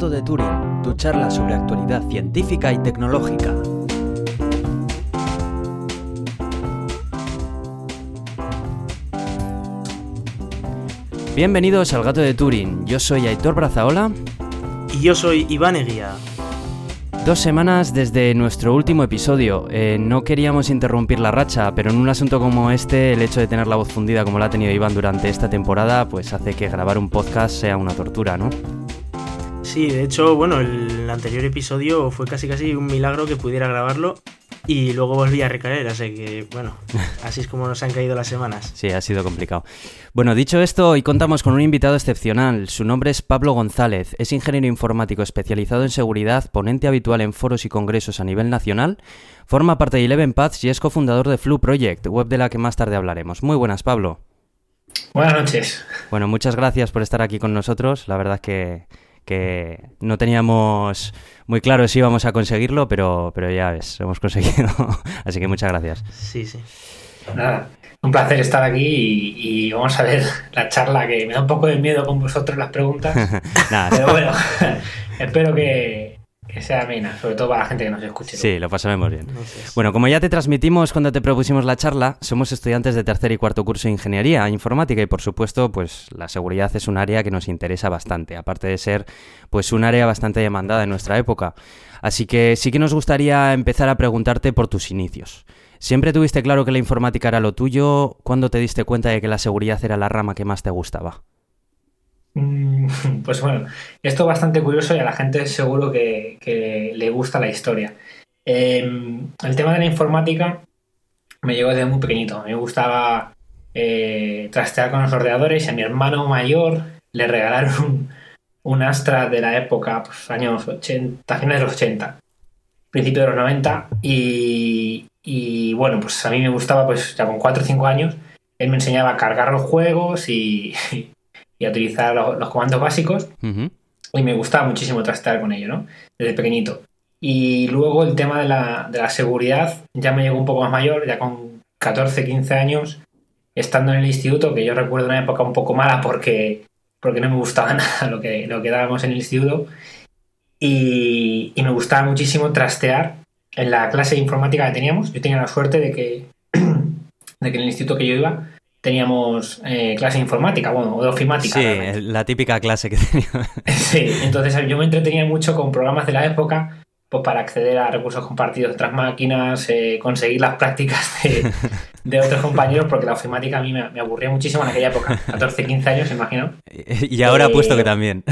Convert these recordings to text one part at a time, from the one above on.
Gato de Turing, tu charla sobre actualidad científica y tecnológica. Bienvenidos al Gato de Turing, yo soy Aitor Brazaola. Y yo soy Iván Eguía. Dos semanas desde nuestro último episodio. Eh, no queríamos interrumpir la racha, pero en un asunto como este, el hecho de tener la voz fundida como la ha tenido Iván durante esta temporada, pues hace que grabar un podcast sea una tortura, ¿no? Sí, de hecho, bueno, el anterior episodio fue casi casi un milagro que pudiera grabarlo y luego volví a recaer, así que bueno, así es como nos han caído las semanas. Sí, ha sido complicado. Bueno, dicho esto, hoy contamos con un invitado excepcional. Su nombre es Pablo González, es ingeniero informático especializado en seguridad, ponente habitual en foros y congresos a nivel nacional, forma parte de Eleven Paths y es cofundador de Flu Project, web de la que más tarde hablaremos. Muy buenas, Pablo. Buenas noches. Bueno, muchas gracias por estar aquí con nosotros. La verdad es que que no teníamos muy claro si íbamos a conseguirlo, pero, pero ya ves, hemos conseguido. Así que muchas gracias. Sí, sí. Nada, un placer estar aquí y, vamos a ver la charla que me da un poco de miedo con vosotros las preguntas. pero bueno, espero que, que sea amena, sobre todo para la gente que nos escuche. Sí, lo pasaremos bien. Bueno, como ya te transmitimos cuando te propusimos la charla, somos estudiantes de tercer y cuarto curso de Ingeniería Informática y por supuesto, pues la seguridad es un área que nos interesa bastante, aparte de ser pues un área bastante demandada en nuestra época. Así que sí que nos gustaría empezar a preguntarte por tus inicios. ¿Siempre tuviste claro que la informática era lo tuyo? ¿Cuándo te diste cuenta de que la seguridad era la rama que más te gustaba? Mm, pues bueno, esto es bastante curioso y a la gente seguro que, le gusta la historia. Em, el tema de la informática me llegó desde muy pequeñito. Me gustaba eh, trastear con los ordenadores y a mi hermano mayor le regalaron un, Astra de la época, pues años 80, finales de los 80, principio de los 90 y, y bueno, pues a mí me gustaba, pues ya con 4 o 5 años, él me enseñaba a cargar los juegos y, y a utilizar los, comandos básicos. Y me gustaba muchísimo trastear con ello, ¿no? Desde pequeñito. Y luego el tema de la, de la seguridad ya me llegó un poco más mayor, ya con 14, 15 años, estando en el instituto, que yo recuerdo una época un poco mala porque, porque no me gustaba nada lo que, lo que dábamos en el instituto. Y, y, me gustaba muchísimo trastear en la clase de informática que teníamos. Yo tenía la suerte de que, de que en el instituto que yo iba teníamos eh, clase de informática, bueno, o de ofimática. Sí, la típica clase que teníamos. sí, entonces yo me entretenía mucho con programas de la época pues para acceder a recursos compartidos de otras máquinas, eh, conseguir las prácticas de, otros compañeros, porque la ofimática a mí me, aburría muchísimo en aquella época, 14, 15 años, imagino. Y ahora he puesto que también.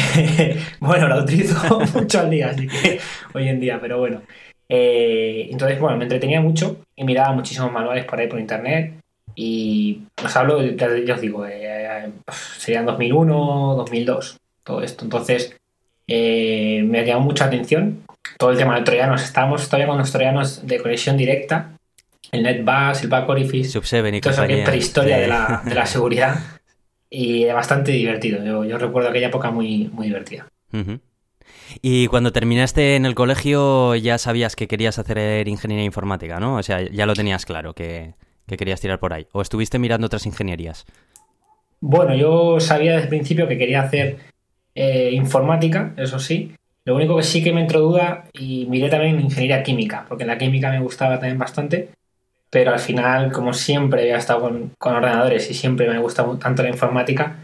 bueno, la utilizo mucho al día, así que hoy en día, pero bueno. Eh, entonces, bueno, me entretenía mucho y miraba muchísimos manuales por ahí por internet. Y os hablo, ya os digo, eh, serían 2001, 2002, todo esto. Entonces, eh, me ha llamado mucha atención todo el tema de troyanos. Estábamos todavía con los troyanos de conexión directa, el NetBus, el Back Orifice, Subseven y toda esa prehistoria de la, de la seguridad. Y bastante divertido. Yo, yo, recuerdo aquella época muy, muy divertida. Y cuando terminaste en el colegio ya sabías que querías hacer ingeniería informática, ¿no? O sea, ya lo tenías claro que que querías tirar por ahí? ¿O estuviste mirando otras ingenierías? Bueno, yo sabía desde el principio que quería hacer eh, informática, eso sí. Lo único que sí que me entró duda y miré también ingeniería química, porque la química me gustaba también bastante, pero al final, como siempre, había estado con, ordenadores y siempre me gusta tanto la informática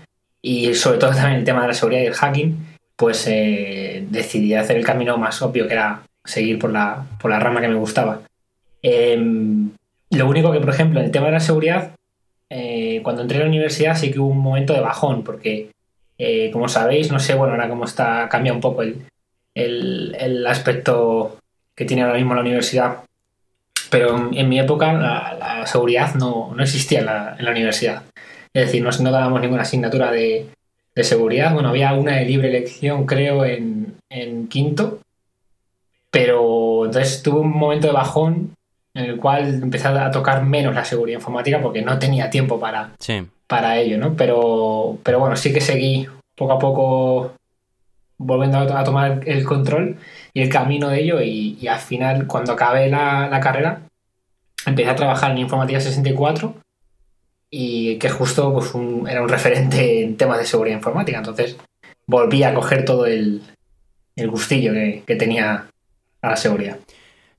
y sobre todo también el tema de la seguridad y el hacking, pues eh, decidí hacer el camino más obvio, que era seguir por la, por la rama que me gustaba. Em, lo único que, por ejemplo, en el tema de la seguridad, eh, cuando entré a la universidad sí que hubo un momento de bajón, porque, eh, como sabéis, no sé, bueno, ahora cómo está, cambia un poco el, el, aspecto que tiene ahora mismo la universidad, pero en, mi época la, seguridad no, no existía en la, en la, universidad. Es decir, no, no dábamos ninguna asignatura de, de, seguridad. Bueno, había una de libre elección, creo, en, en quinto, pero entonces tuve un momento de bajón en el cual empecé a tocar menos la seguridad informática porque no tenía tiempo para, para ello, ¿no? Pero, pero bueno, sí que seguí poco a poco volviendo a, tomar el control y el camino de ello y, al final, cuando acabé la, carrera, empecé a trabajar en Informática 64 y que justo pues, era un referente en temas de seguridad informática. Entonces, volví a coger todo el, el gustillo que, tenía a la seguridad.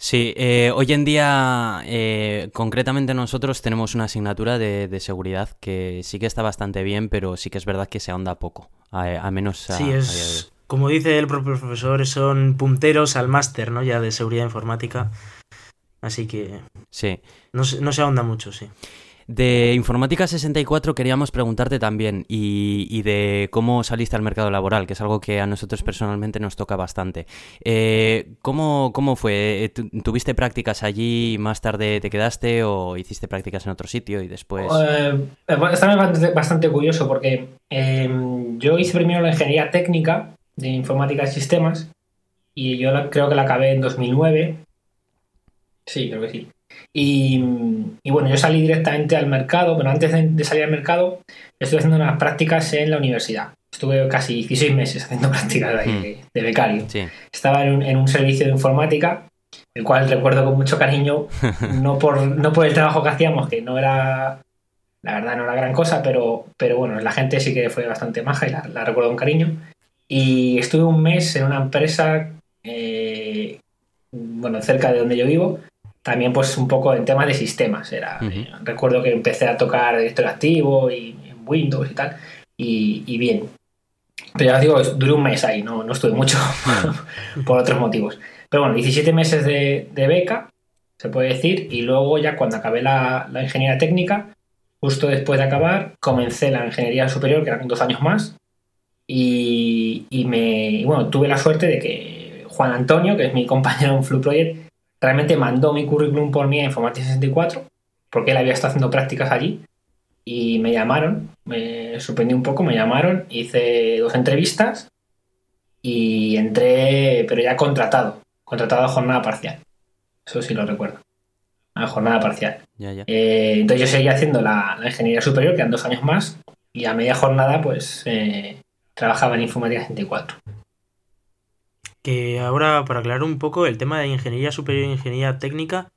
Sí, eh, hoy en día, eh, concretamente nosotros tenemos una asignatura de, seguridad que sí que está bastante bien, pero sí que es verdad que se ahonda poco, a, menos a, Sí, es, como dice el propio profesor, son punteros al máster, ¿no? Ya de seguridad informática. Así que... Sí. No, no se ahonda mucho, sí. De Informática 64 queríamos preguntarte también y, de cómo saliste al mercado laboral, que es algo que a nosotros personalmente nos toca bastante. Eh, ¿cómo, fue? Eh, ¿Tuviste prácticas allí, más tarde te quedaste o hiciste prácticas en otro sitio y después...? Eh, está bastante, curioso porque em, yo hice primero la ingeniería técnica de informática de sistemas y yo creo que la acabé en 2009. Sí, creo que sí. Y, bueno, yo salí directamente al mercado, pero antes de, salir al mercado estuve haciendo unas prácticas en la universidad. Estuve casi 16 meses haciendo prácticas de, hmm. de becario. Estaba en un, servicio de informática, el cual recuerdo con mucho cariño, no por, no por el trabajo que hacíamos, que no era, la verdad no era gran cosa, pero, pero bueno, la gente sí que fue bastante maja y la, recuerdo con cariño. Y estuve un mes en una empresa, eh, bueno, cerca de donde yo vivo, también pues un poco en temas de sistemas. Era, recuerdo que empecé a tocar director activo y en Windows y tal, y, bien. Pero ya os digo, duré un mes ahí, no, no estuve mucho por otros motivos. Pero bueno, 17 meses de, beca, se puede decir, y luego ya cuando acabé la, la ingeniería técnica, justo después de acabar, comencé la ingeniería superior, que eran dos años más, y, y me, bueno, tuve la suerte de que Juan Antonio, que es mi compañero en Flu Project, realmente mandó mi currículum por mí a Informática 64, porque él había estado haciendo prácticas allí, y me llamaron, me sorprendí un poco, me llamaron, hice dos entrevistas y entré, pero ya contratado, contratado a jornada parcial. Eso sí lo recuerdo. A jornada parcial. Eh, entonces yo seguía haciendo la, ingeniería superior, que eran dos años más, y a media jornada pues eh, trabajaba en Informática 64 que ahora, para aclarar un poco, el tema de ingeniería superior e ingeniería técnica,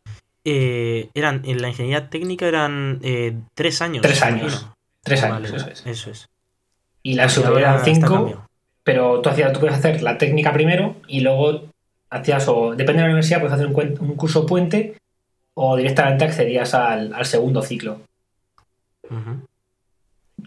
eh, eran, en la ingeniería técnica eran eh, tres años. Tres años. Tres años, eso es. Eso es. Y la superior eran cinco, pero tú, hacías, tú puedes hacer la técnica primero y luego hacías, o depende de la universidad, puedes hacer un, curso puente o directamente accedías al, segundo ciclo.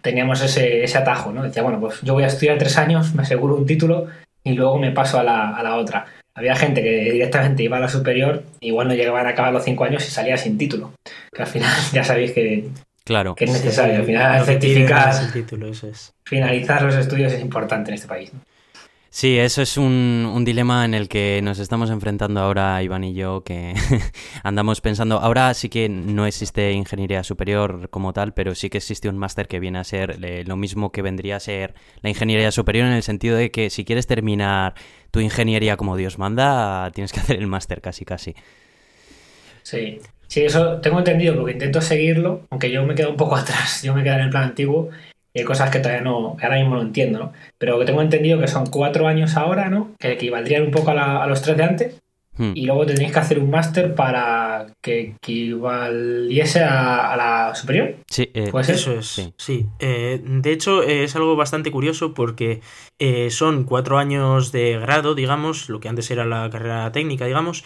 Teníamos ese, ese atajo, ¿no? Decía, bueno, pues yo voy a estudiar tres años, me aseguro un título y luego me paso a la, a la otra. Había gente que directamente iba a la superior, igual no llegaban a acabar los cinco años y salía sin título. Que al final ya sabéis que, claro. que es necesario. Al final certificar, finalizar los estudios es importante en este país. Sí, eso es un, dilema en el que nos estamos enfrentando ahora Iván y yo, que andamos pensando, ahora sí que no existe ingeniería superior como tal, pero sí que existe un máster que viene a ser eh, lo mismo que vendría a ser la ingeniería superior en el sentido de que si quieres terminar tu ingeniería como Dios manda, tienes que hacer el máster casi casi. Sí, sí, eso tengo entendido porque intento seguirlo, aunque yo me quedo un poco atrás, yo me quedo en el plan antiguo y hay cosas que todavía no, que ahora mismo no entiendo, ¿no? Pero que tengo entendido que son cuatro años ahora, ¿no? Que equivaldrían un poco a, los tres de antes. Hmm. Y luego tendréis que hacer un máster para que equivaliese a, la superior. Sí, eh, pues eso es. Sí. Eh, de hecho, es algo bastante curioso porque eh, son cuatro años de grado, digamos, lo que antes era la carrera técnica, digamos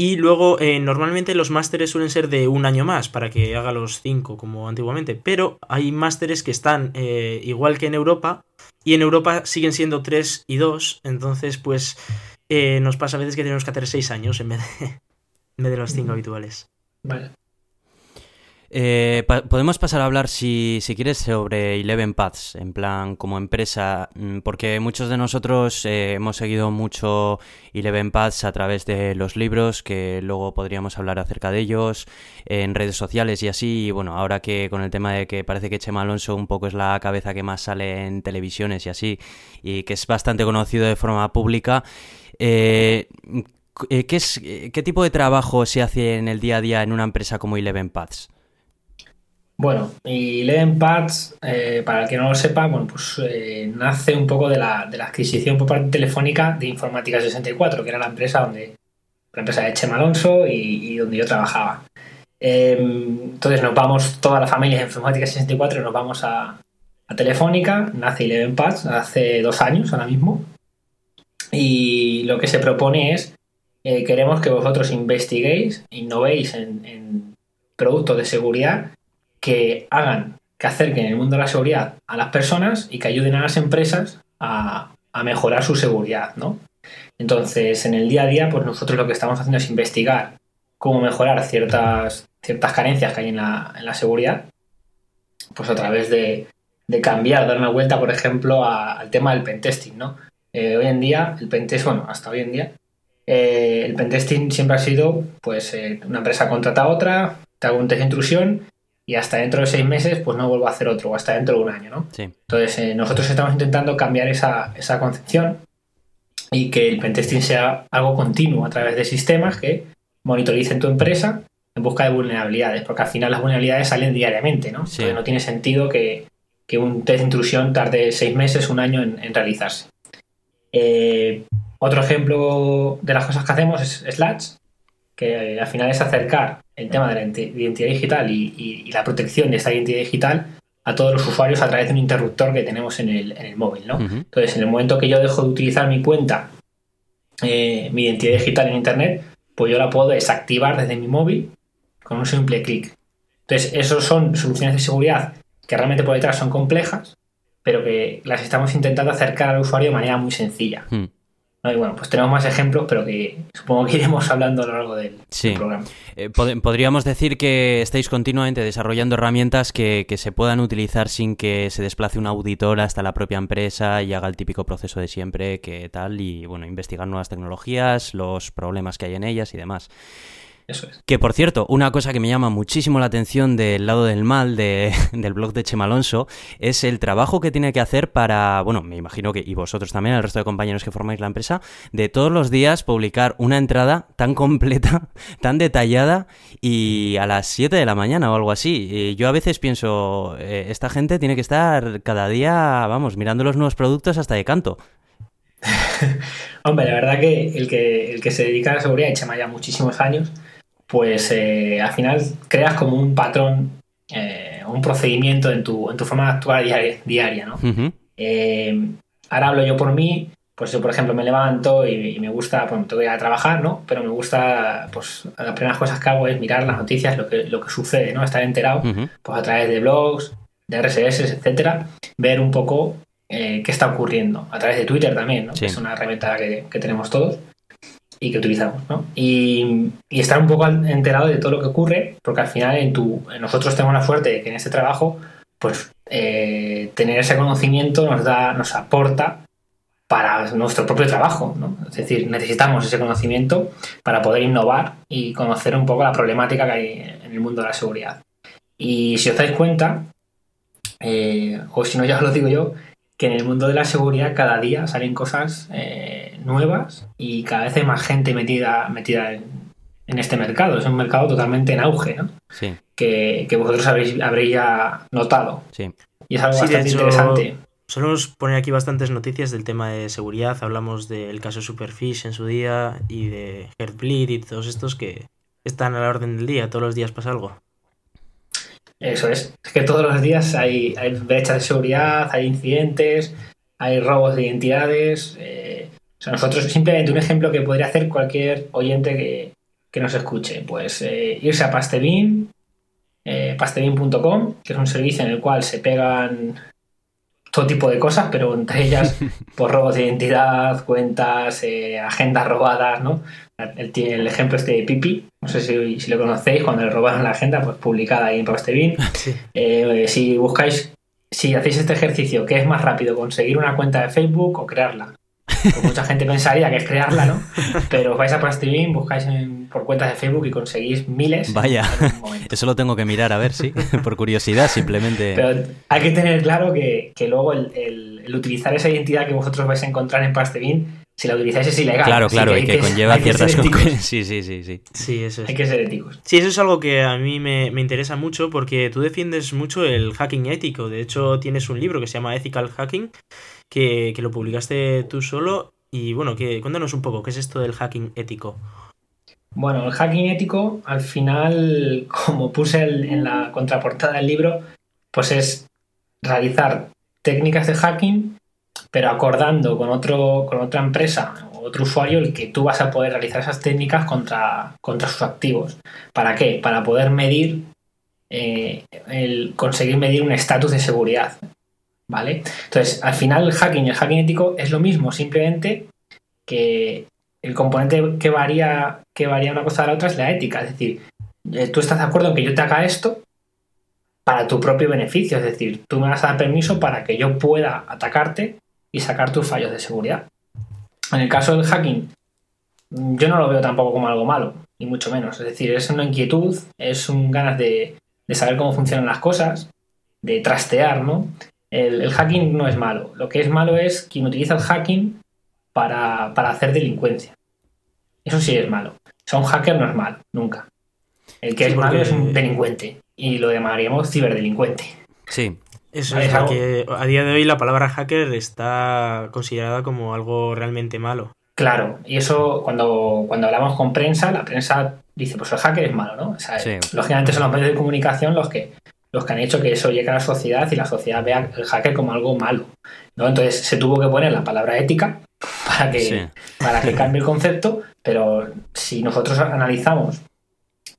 y luego, eh, normalmente los másteres suelen ser de un año más para que haga los cinco como antiguamente. Pero hay másteres que están eh, igual que en Europa. Y en Europa siguen siendo tres y dos. Entonces, pues eh, nos pasa a veces que tenemos que hacer seis años en vez de, en vez de los cinco habituales. Vale. Eh, podemos pasar a hablar, si, si, quieres, sobre Eleven Paths, en plan como empresa, mm, porque muchos de nosotros eh, hemos seguido mucho Eleven Paths a través de los libros, que luego podríamos hablar acerca de ellos, en redes sociales y así. Y bueno, ahora que con el tema de que parece que Chema Alonso un poco es la cabeza que más sale en televisiones y así, y que es bastante conocido de forma pública, eh, ¿qué, es, ¿qué tipo de trabajo se hace en el día a día en una empresa como Eleven Paths? Bueno, y Leven eh, para el que no lo sepa, bueno, pues eh, nace un poco de la, de la, adquisición por parte telefónica de Informática 64, que era la empresa donde la empresa de Chema Alonso y, donde yo trabajaba. Em, entonces nos vamos, toda la familia de Informática 64, nos vamos a, a Telefónica, nace Eleven Pads hace dos años ahora mismo. Y lo que se propone es, eh, queremos que vosotros investiguéis, innovéis en, productos de seguridad que hagan, que acerquen el mundo de la seguridad a las personas y que ayuden a las empresas a, mejorar su seguridad, ¿no? Entonces, en el día a día, pues nosotros lo que estamos haciendo es investigar cómo mejorar ciertas, ciertas carencias que hay en la, en la seguridad, pues a través de, de cambiar, dar una vuelta, por ejemplo, al tema del pentesting, ¿no? Eh, hoy en día, el pentesting, bueno, hasta hoy en día, eh, el pentesting siempre ha sido, pues, eh, una empresa contrata a otra, te hago un test de intrusión y hasta dentro de seis meses, pues no vuelvo a hacer otro, o hasta dentro de un año, ¿no? Sí. Entonces, nosotros estamos intentando cambiar esa, esa concepción y que el pentesting sea algo continuo a través de sistemas que monitoricen tu empresa en busca de vulnerabilidades, porque al final las vulnerabilidades salen diariamente, ¿no? Entonces no tiene sentido que, que un test de intrusión tarde seis meses, un año en, realizarse. Eh, otro ejemplo de las cosas que hacemos es Slash, que al final es acercar el tema de la identidad digital y, la protección de esta identidad digital a todos los usuarios a través de un interruptor que tenemos en el, móvil. ¿no? Entonces, en el momento que yo dejo de utilizar mi cuenta, eh, mi identidad digital en Internet, pues yo la puedo desactivar desde mi móvil con un simple clic. Entonces, esos son soluciones de seguridad que realmente por detrás son complejas, pero que las estamos intentando acercar al usuario de manera muy sencilla. Hmm. Y bueno, pues tenemos más ejemplos, pero que supongo que iremos hablando a lo largo del, programa. Eh, podríamos decir que estáis continuamente desarrollando herramientas que, que, se puedan utilizar sin que se desplace un auditor hasta la propia empresa y haga el típico proceso de siempre, que tal, y bueno, investigar nuevas tecnologías, los problemas que hay en ellas y demás. Que por cierto, una cosa que me llama muchísimo la atención del lado del mal del blog de Chema Alonso es el trabajo que tiene que hacer para, bueno, me imagino que, y vosotros también, el resto de compañeros que formáis la empresa, de todos los días publicar una entrada tan completa, tan detallada y a las 7 de la mañana o algo así. yo a veces pienso, eh, esta gente tiene que estar cada día, vamos, mirando los nuevos productos hasta de canto. Hombre, la verdad que el que, el que se dedica a la seguridad, y Chema ya muchísimos años, pues eh, al final creas como un patrón, eh, un procedimiento en tu, en tu forma de actuar diaria, ¿no? Eh, ahora hablo yo por mí, pues yo por ejemplo me levanto y, me gusta, pues tengo que ir a trabajar, ¿no? Pero me gusta, pues las primeras cosas que hago es mirar las noticias, lo que, lo que sucede, ¿no? Estar enterado, pues a través de blogs, de RSS, etcétera, ver un poco qué está ocurriendo, a través de Twitter también, ¿no? Que es una herramienta que, que tenemos todos y que utilizamos, ¿no? Y, estar un poco enterado de todo lo que ocurre, porque al final en tu, nosotros tenemos la suerte de que en este trabajo, pues eh, tener ese conocimiento nos da, nos aporta para nuestro propio trabajo, ¿no? Es decir, necesitamos ese conocimiento para poder innovar y conocer un poco la problemática que hay en el mundo de la seguridad. Y si os dais cuenta, eh, o si no ya os lo digo yo, que en el mundo de la seguridad cada día salen cosas eh, nuevas y cada vez hay más gente metida, metida en, este mercado. Es un mercado totalmente en auge, ¿no? Sí. Que, vosotros habréis, habréis ya notado. Sí. Y es algo bastante interesante. Solemos poner aquí bastantes noticias del tema de seguridad. Hablamos del caso Superfish en su día y de Heartbleed y todos estos que están a la orden del día. Todos los días pasa algo. Eso es. Es que todos los días hay, hay brechas de seguridad, hay incidentes, hay robos de identidades. Eh, o sea, nosotros simplemente un ejemplo que podría hacer cualquier oyente que, nos escuche. Pues eh, irse a Pastebin, eh, pastebin.com, que es un servicio en el cual se pegan todo tipo de cosas, pero entre ellas, por robos de identidad, cuentas, eh, agendas robadas, ¿no? El, ejemplo este de Pipi, no sé si, si, lo conocéis, cuando le robaron la agenda, pues publicada ahí en Postebin. Eh, si buscáis, si hacéis este ejercicio, ¿qué es más rápido, conseguir una cuenta de Facebook o crearla? Pues mucha gente pensaría que es crearla, ¿no? Pero vais a Pastebin, buscáis por cuentas de Facebook y conseguís miles. Vaya, eso lo tengo que mirar a ver, sí, por curiosidad simplemente. Pero hay que tener claro que, luego el, utilizar esa identidad que vosotros vais a encontrar en Pastebin si la utilizáis es ilegal. Claro, claro, y que, conlleva ciertas cosas. Sí, sí, sí, sí. Sí, eso es. Hay que ser éticos. Sí, eso es algo que a mí me, interesa mucho porque tú defiendes mucho el hacking ético. De hecho, tienes un libro que se llama Ethical Hacking que, lo publicaste tú solo. Y bueno, que, cuéntanos un poco, ¿qué es esto del hacking ético? Bueno, el hacking ético, al final, como puse en la contraportada del libro, pues es realizar técnicas de hacking, pero acordando con, otro, con otra empresa o otro usuario el que tú vas a poder realizar esas técnicas contra, contra sus activos. ¿Para qué? Para poder medir, eh, el, conseguir medir un estatus de seguridad. ¿Vale? Entonces, al final el hacking y el hacking ético es lo mismo, simplemente que el componente que varía, que varía una cosa de la otra es la ética. Es decir, eh, tú estás de acuerdo en que yo te haga esto para tu propio beneficio. Es decir, tú me vas a dar permiso para que yo pueda atacarte y sacar tus fallos de seguridad. En el caso del hacking, yo no lo veo tampoco como algo malo, ni mucho menos. Es decir, es una inquietud, es un ganas de, saber cómo funcionan las cosas, de trastear, ¿no? El, el, hacking no es malo. Lo que es malo es quien utiliza el hacking para, hacer delincuencia. Eso sí es malo. O sea, un hacker no es malo, nunca. El que es malo es un delincuente. Y lo llamaríamos ciberdelincuente. Sí. Eso es que a día de hoy la palabra hacker está considerada como algo realmente malo. Claro, y eso cuando, cuando hablamos con prensa, la prensa dice, pues el hacker es malo, ¿no? O sea, Lógicamente son los medios de comunicación los que, los que han hecho que eso llegue a la sociedad y la sociedad vea el hacker como algo malo. ¿no? Entonces se tuvo que poner la palabra ética para que, para que cambie el concepto, pero si nosotros analizamos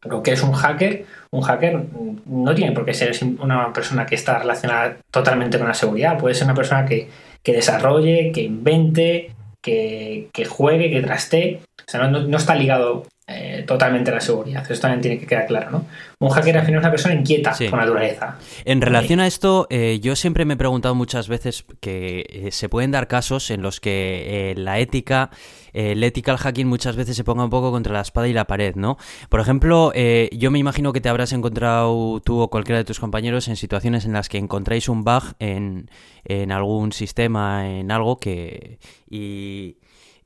lo que es un hacker, un hacker no tiene por qué ser una persona que está relacionada totalmente con la seguridad, puede ser una persona que, desarrolle, que invente, que, juegue, que trastee, o sea, no está ligado eh, totalmente la seguridad. Eso también tiene que quedar claro, ¿no? Un hacker al final es una persona inquieta por naturaleza. En relación a esto, eh, yo siempre me he preguntado muchas veces que eh, se pueden dar casos en los que la ética, el ethical hacking muchas veces se ponga un poco contra la espada y la pared, ¿no? Por ejemplo, yo me imagino que te habrás encontrado tú o cualquiera de tus compañeros en situaciones en las que encontráis un bug en, en algún sistema, en algo que... Y,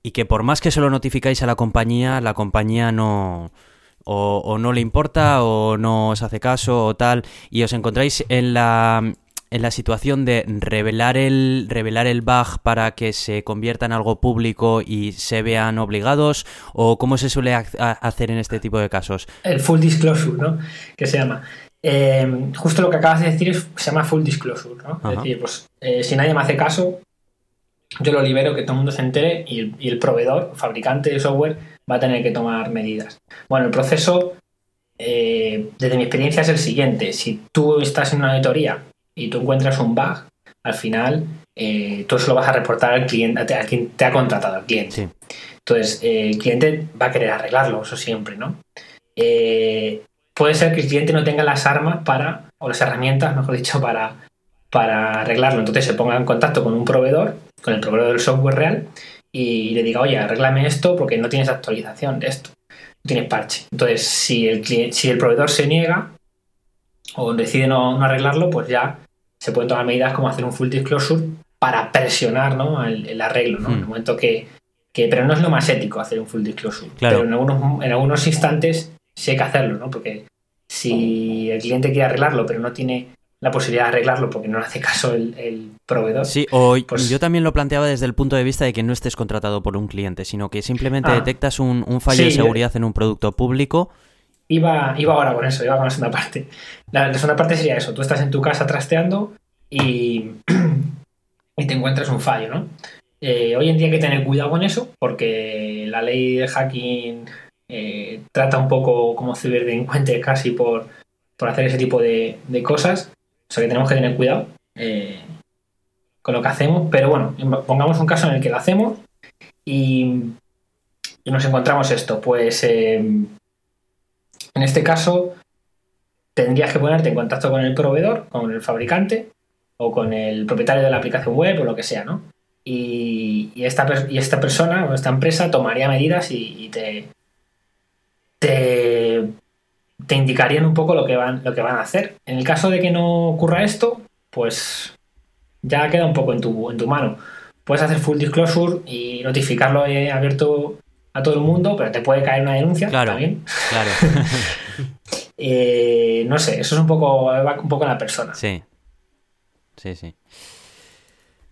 y que por más que se lo notificáis a la compañía, la compañía no... O, no le importa o no os hace caso o tal y os encontráis en la en la situación de revelar el revelar el bug para que se convierta en algo público y se vean obligados o cómo se suele hacer en este tipo de casos. El full disclosure no que se llama. Eh, justo lo que acabas de decir se llama full disclosure no es decir pues eh, si nadie me hace caso yo lo libero, que todo el mundo se entere y el, proveedor, fabricante de software, va a tener que tomar medidas. Bueno, el proceso, eh, desde mi experiencia, es el siguiente. Si tú estás en una auditoría y tú encuentras un bug, al final eh, tú se lo vas a reportar al cliente, a quien te ha contratado, al cliente. Entonces, eh, el cliente va a querer arreglarlo, eso siempre, ¿no? puede ser que el cliente no tenga las armas para, o las herramientas, mejor dicho, para, para arreglarlo. Entonces se ponga en contacto con un proveedor con el proveedor del software real y le diga, oye, arréglame esto porque no tienes actualización de esto, no tienes parche. Entonces, si el, si el proveedor se niega o decide no, arreglarlo, pues ya se pueden tomar medidas como hacer un full disclosure para presionar ¿no? el, arreglo, ¿no? En el hmm. momento que, Pero no es lo más ético hacer un full disclosure. Pero en algunos, en algunos instantes sí hay que hacerlo, ¿no? Porque si el cliente quiere arreglarlo pero no tiene la posibilidad de arreglarlo porque no le hace caso el, proveedor. Sí, o pues yo también lo planteaba desde el punto de vista de que no estés contratado por un cliente, sino que simplemente ah. detectas un, fallo de seguridad en un producto público. Iba, iba ahora con eso, iba con la segunda parte. La, segunda parte sería eso, tú estás en tu casa trasteando y, y te encuentras un fallo, ¿no? Eh, hoy en día hay que tener cuidado con eso porque la ley de hacking eh, trata un poco como ciberdelincuente casi por, por hacer ese tipo de, de cosas o sea que tenemos que tener cuidado eh, con lo que hacemos, pero bueno, pongamos un caso en el que lo hacemos y, nos encontramos esto. Pues eh, en este caso tendrías que ponerte en contacto con el proveedor, con el fabricante o con el propietario de la aplicación web o lo que sea, ¿no? Y, esta, y esta persona o esta empresa tomaría medidas y, te, te te indicarían un poco lo que van, lo que van a hacer. En el caso de que no ocurra esto, pues ya queda un poco en tu, en tu mano. Puedes hacer full disclosure y notificarlo abierto a todo el mundo, pero te puede caer una denuncia claro, también. Claro. Eh, no sé, eso es un poco, va un poco en la persona. Sí. Sí, sí.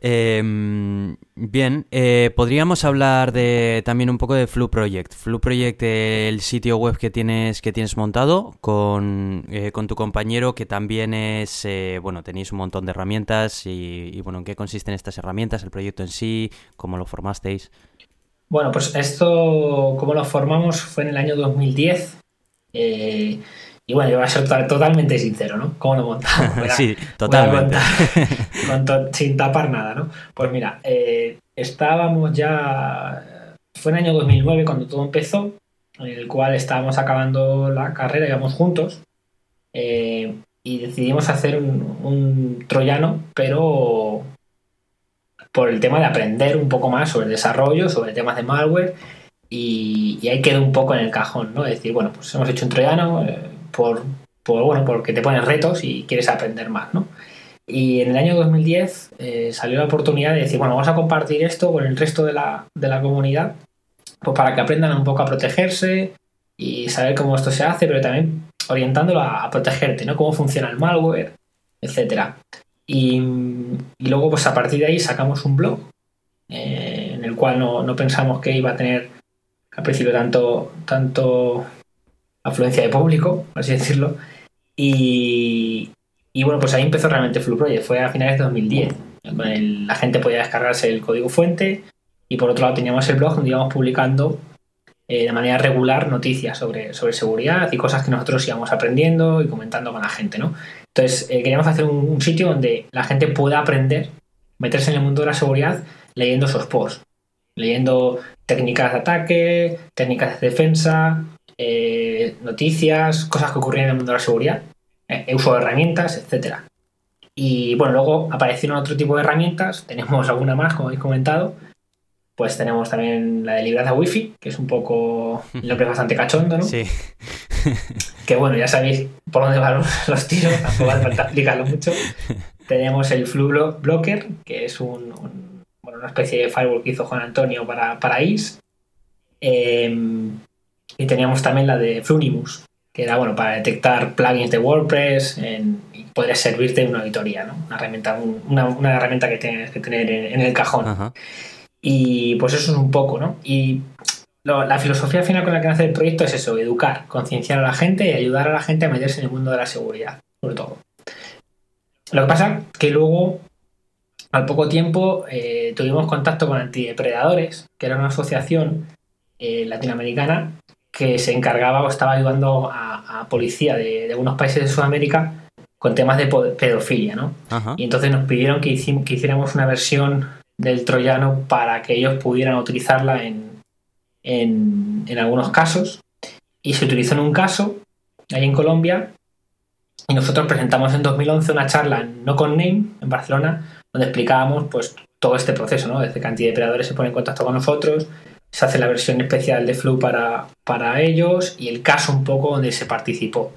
Em, bien, eh, podríamos hablar de también un poco de Flu Project. Flu Project, el sitio web que tienes que tienes montado con, eh, con tu compañero, que también es, eh, bueno, tenéis un montón de herramientas y, y, bueno, ¿en qué consisten estas herramientas? El proyecto en sí, cómo lo formasteis. Bueno, pues esto, como lo formamos, fue en el año 2010. Y bueno, yo voy a ser totalmente sincero, ¿no? ¿Cómo lo montamos? sí, totalmente. sin tapar nada, ¿no? Pues mira, eh, estábamos ya. Fue en el año 2009 cuando todo empezó, en el cual estábamos acabando la carrera, íbamos juntos, eh, y decidimos hacer un, troyano, pero por el tema de aprender un poco más sobre el desarrollo, sobre temas de malware, y, ahí quedó un poco en el cajón, ¿no? Es decir, bueno, pues hemos hecho un troyano. Eh, por, bueno, porque te pones retos y quieres aprender más, ¿no? Y en el año 2010 eh, salió la oportunidad de decir, bueno, vamos a compartir esto con el resto de la, comunidad, pues para que aprendan un poco a protegerse y saber cómo esto se hace, pero también orientándolo a, protegerte, ¿no? Cómo funciona el malware, etcétera. Y, luego, pues a partir de ahí sacamos un blog eh, en el cual no, no, pensamos que iba a tener al principio tanto, tanto afluencia de público, así decirlo. Y, bueno, pues ahí empezó realmente Flu Project, fue a finales de 2010. la gente podía descargarse el código fuente y por otro lado teníamos el blog donde íbamos publicando eh, de manera regular noticias sobre, sobre seguridad y cosas que nosotros íbamos aprendiendo y comentando con la gente, ¿no? Entonces eh, queríamos hacer un, sitio donde la gente pueda aprender, meterse en el mundo de la seguridad leyendo esos posts, leyendo técnicas de ataque, técnicas de defensa, eh, noticias, cosas que ocurrían en el mundo de la seguridad, eh, uso de herramientas, etcétera. Y bueno, luego aparecieron otro tipo de herramientas, tenemos alguna más, como habéis comentado. Pues tenemos también la de libranza wifi, que es un poco lo que es bastante cachondo, ¿no? Sí. que bueno, ya sabéis por dónde van los tiros, tampoco hace falta explicarlo mucho. Tenemos el Flu Blocker, que es un, bueno, una especie de firewall que hizo Juan Antonio para, para IS. Em, y teníamos también la de Flunimus, que era bueno para detectar plugins de WordPress y podría servirte de una auditoría, ¿no? Una herramienta, una, herramienta que tienes que tener en, el cajón. Y pues eso es un poco, ¿no? Y la filosofía final con la que nace el proyecto es eso, educar, concienciar a la gente y ayudar a la gente a meterse en el mundo de la seguridad, sobre todo. Lo que pasa que luego, al poco tiempo, eh, tuvimos contacto con Antidepredadores, que era una asociación eh, latinoamericana que se encargaba o estaba ayudando a, policía de, algunos países de Sudamérica con temas de pedofilia, ¿no? Y entonces nos pidieron que, hiciéramos una versión del troyano para que ellos pudieran utilizarla en, en, algunos casos. Y se utilizó en un caso, ahí en Colombia, y nosotros presentamos en 2011 una charla en No Con Name, en Barcelona, donde explicábamos pues todo este proceso, ¿no? Desde que antidepredadores se ponen en contacto con nosotros, se hace la versión especial de Flu para, para ellos y el caso un poco donde se participó.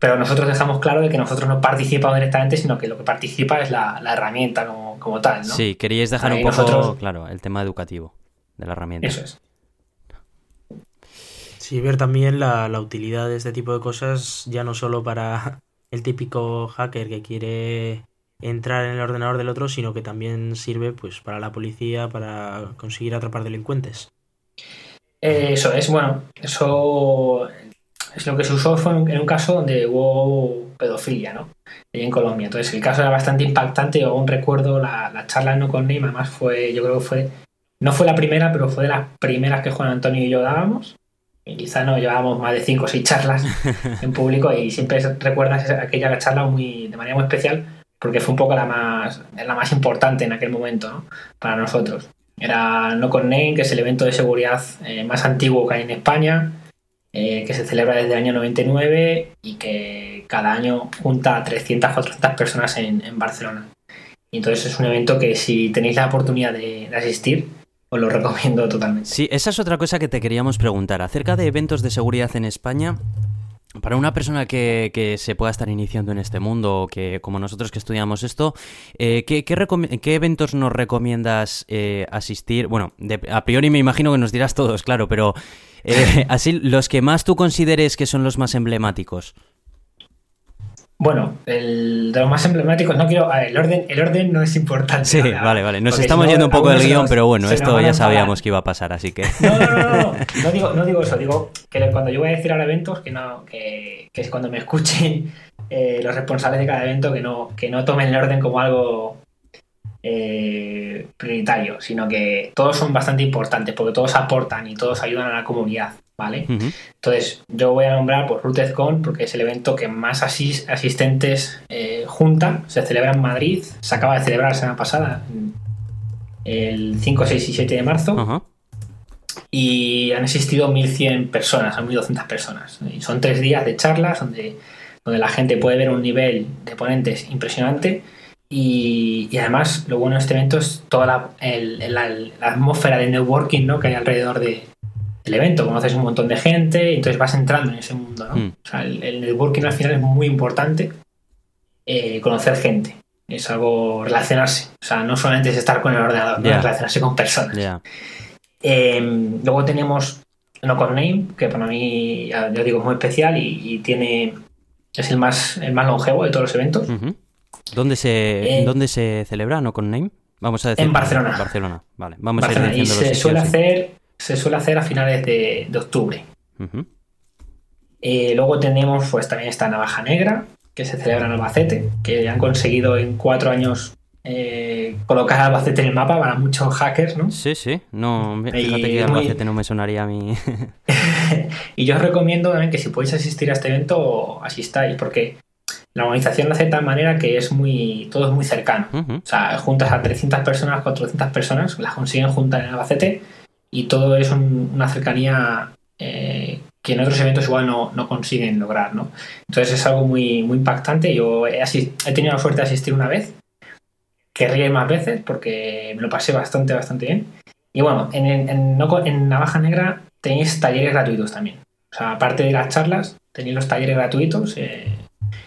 Pero nosotros dejamos claro de que nosotros no participamos directamente, sino que lo que participa es la, herramienta como, tal. ¿no? Sí, queríais dejar un poco claro el tema educativo de la herramienta. Eso es. Sí, ver también la, la utilidad de este tipo de cosas, ya no solo para el típico hacker que quiere entrar en el ordenador del otro, sino que también sirve pues para la policía, para conseguir atrapar delincuentes. Eh, eso es, bueno, eso es lo que se usó fue en un caso donde hubo pedofilia, ¿no? en Colombia. Entonces el caso era bastante impactante. Yo aún recuerdo la, charla en No con Name, además fue, yo creo que fue, no fue la primera, pero fue de las primeras que Juan Antonio y yo dábamos. Y quizá no llevábamos más de cinco o seis charlas en público y siempre recuerdas aquella charla muy, de manera muy especial porque fue un poco la más, la más importante en aquel momento para nosotros. Era No Con Name, que es el evento de seguridad eh, más antiguo que hay en España, eh, que se celebra desde el año 99 y que cada año junta a 300, 400 personas en, Barcelona. Y entonces es un evento que si tenéis la oportunidad de asistir, os lo recomiendo totalmente. Sí, esa es otra cosa que te queríamos preguntar. Acerca de eventos de seguridad en España, para una persona que, se pueda estar iniciando en este mundo, que como nosotros que estudiamos esto, eh, ¿qué, eventos nos recomiendas eh, asistir? Bueno, a priori me imagino que nos dirás todos, claro, pero eh, así los que más tú consideres que son los más emblemáticos. Bueno, el, de los más emblemáticos, no quiero. el, orden, el orden no es importante. Sí, vale, vale. Nos estamos yendo un poco del guion, pero bueno, esto ya sabíamos que iba a pasar, así que. No, no, no, no, no, digo, no digo eso. Digo que cuando yo voy a decir ahora eventos, que no, que, que es cuando me escuchen eh, los responsables de cada evento, que no, que no tomen el orden como algo eh, prioritario, sino que todos son bastante importantes porque todos aportan y todos ayudan a la comunidad. ¿Vale? Entonces, yo voy a nombrar por pues, RootedCon porque es el evento que más asistentes eh, junta. Se celebra en Madrid, se acaba de celebrar la semana pasada, el 5, 6 y 7 de marzo. Y han asistido 1.100 personas, 1.200 personas. Y son tres días de charlas donde, donde la gente puede ver un nivel de ponentes impresionante. Y, además, lo bueno de este evento es toda la, la atmósfera de networking ¿no? que hay alrededor de, el evento, conoces un montón de gente y entonces vas entrando en ese mundo, ¿no? Mm. O sea, el, networking al final es muy importante, eh, conocer gente, es algo relacionarse, o sea, no solamente es estar con el ordenador, relacionarse con personas. Em, luego tenemos No Name, que para mí, ya, digo, es muy especial y, tiene es el más, el más longevo de todos los eventos. ¿Dónde se, eh, ¿Dónde se celebra No Name? Vamos a decir. En Barcelona. Barcelona, vale. Vamos a ir y se suele hacer se suele hacer a finales de, octubre. Eh, luego tenemos, pues también esta Navaja Negra, que se celebra en Albacete, que han conseguido en cuatro años eh, colocar Albacete en el mapa para muchos hackers, ¿no? Sí, sí. No, fíjate que Albacete no me sonaría a mí. y yo os recomiendo también que si podéis asistir a este evento, asistáis, porque la organización lo hace de tal manera que es muy todo es muy cercano. O sea, juntas a 300 personas, 400 personas, las consiguen juntar en Albacete y todo es una cercanía eh, que en otros eventos igual no, consiguen lograr, ¿no? Entonces es algo muy, muy impactante. Yo he, he tenido la suerte de asistir una vez, querría ir más veces porque me lo pasé bastante, bastante bien. Y bueno, en, en, en Navaja Negra tenéis talleres gratuitos también. O sea, aparte de las charlas, tenéis los talleres gratuitos, eh,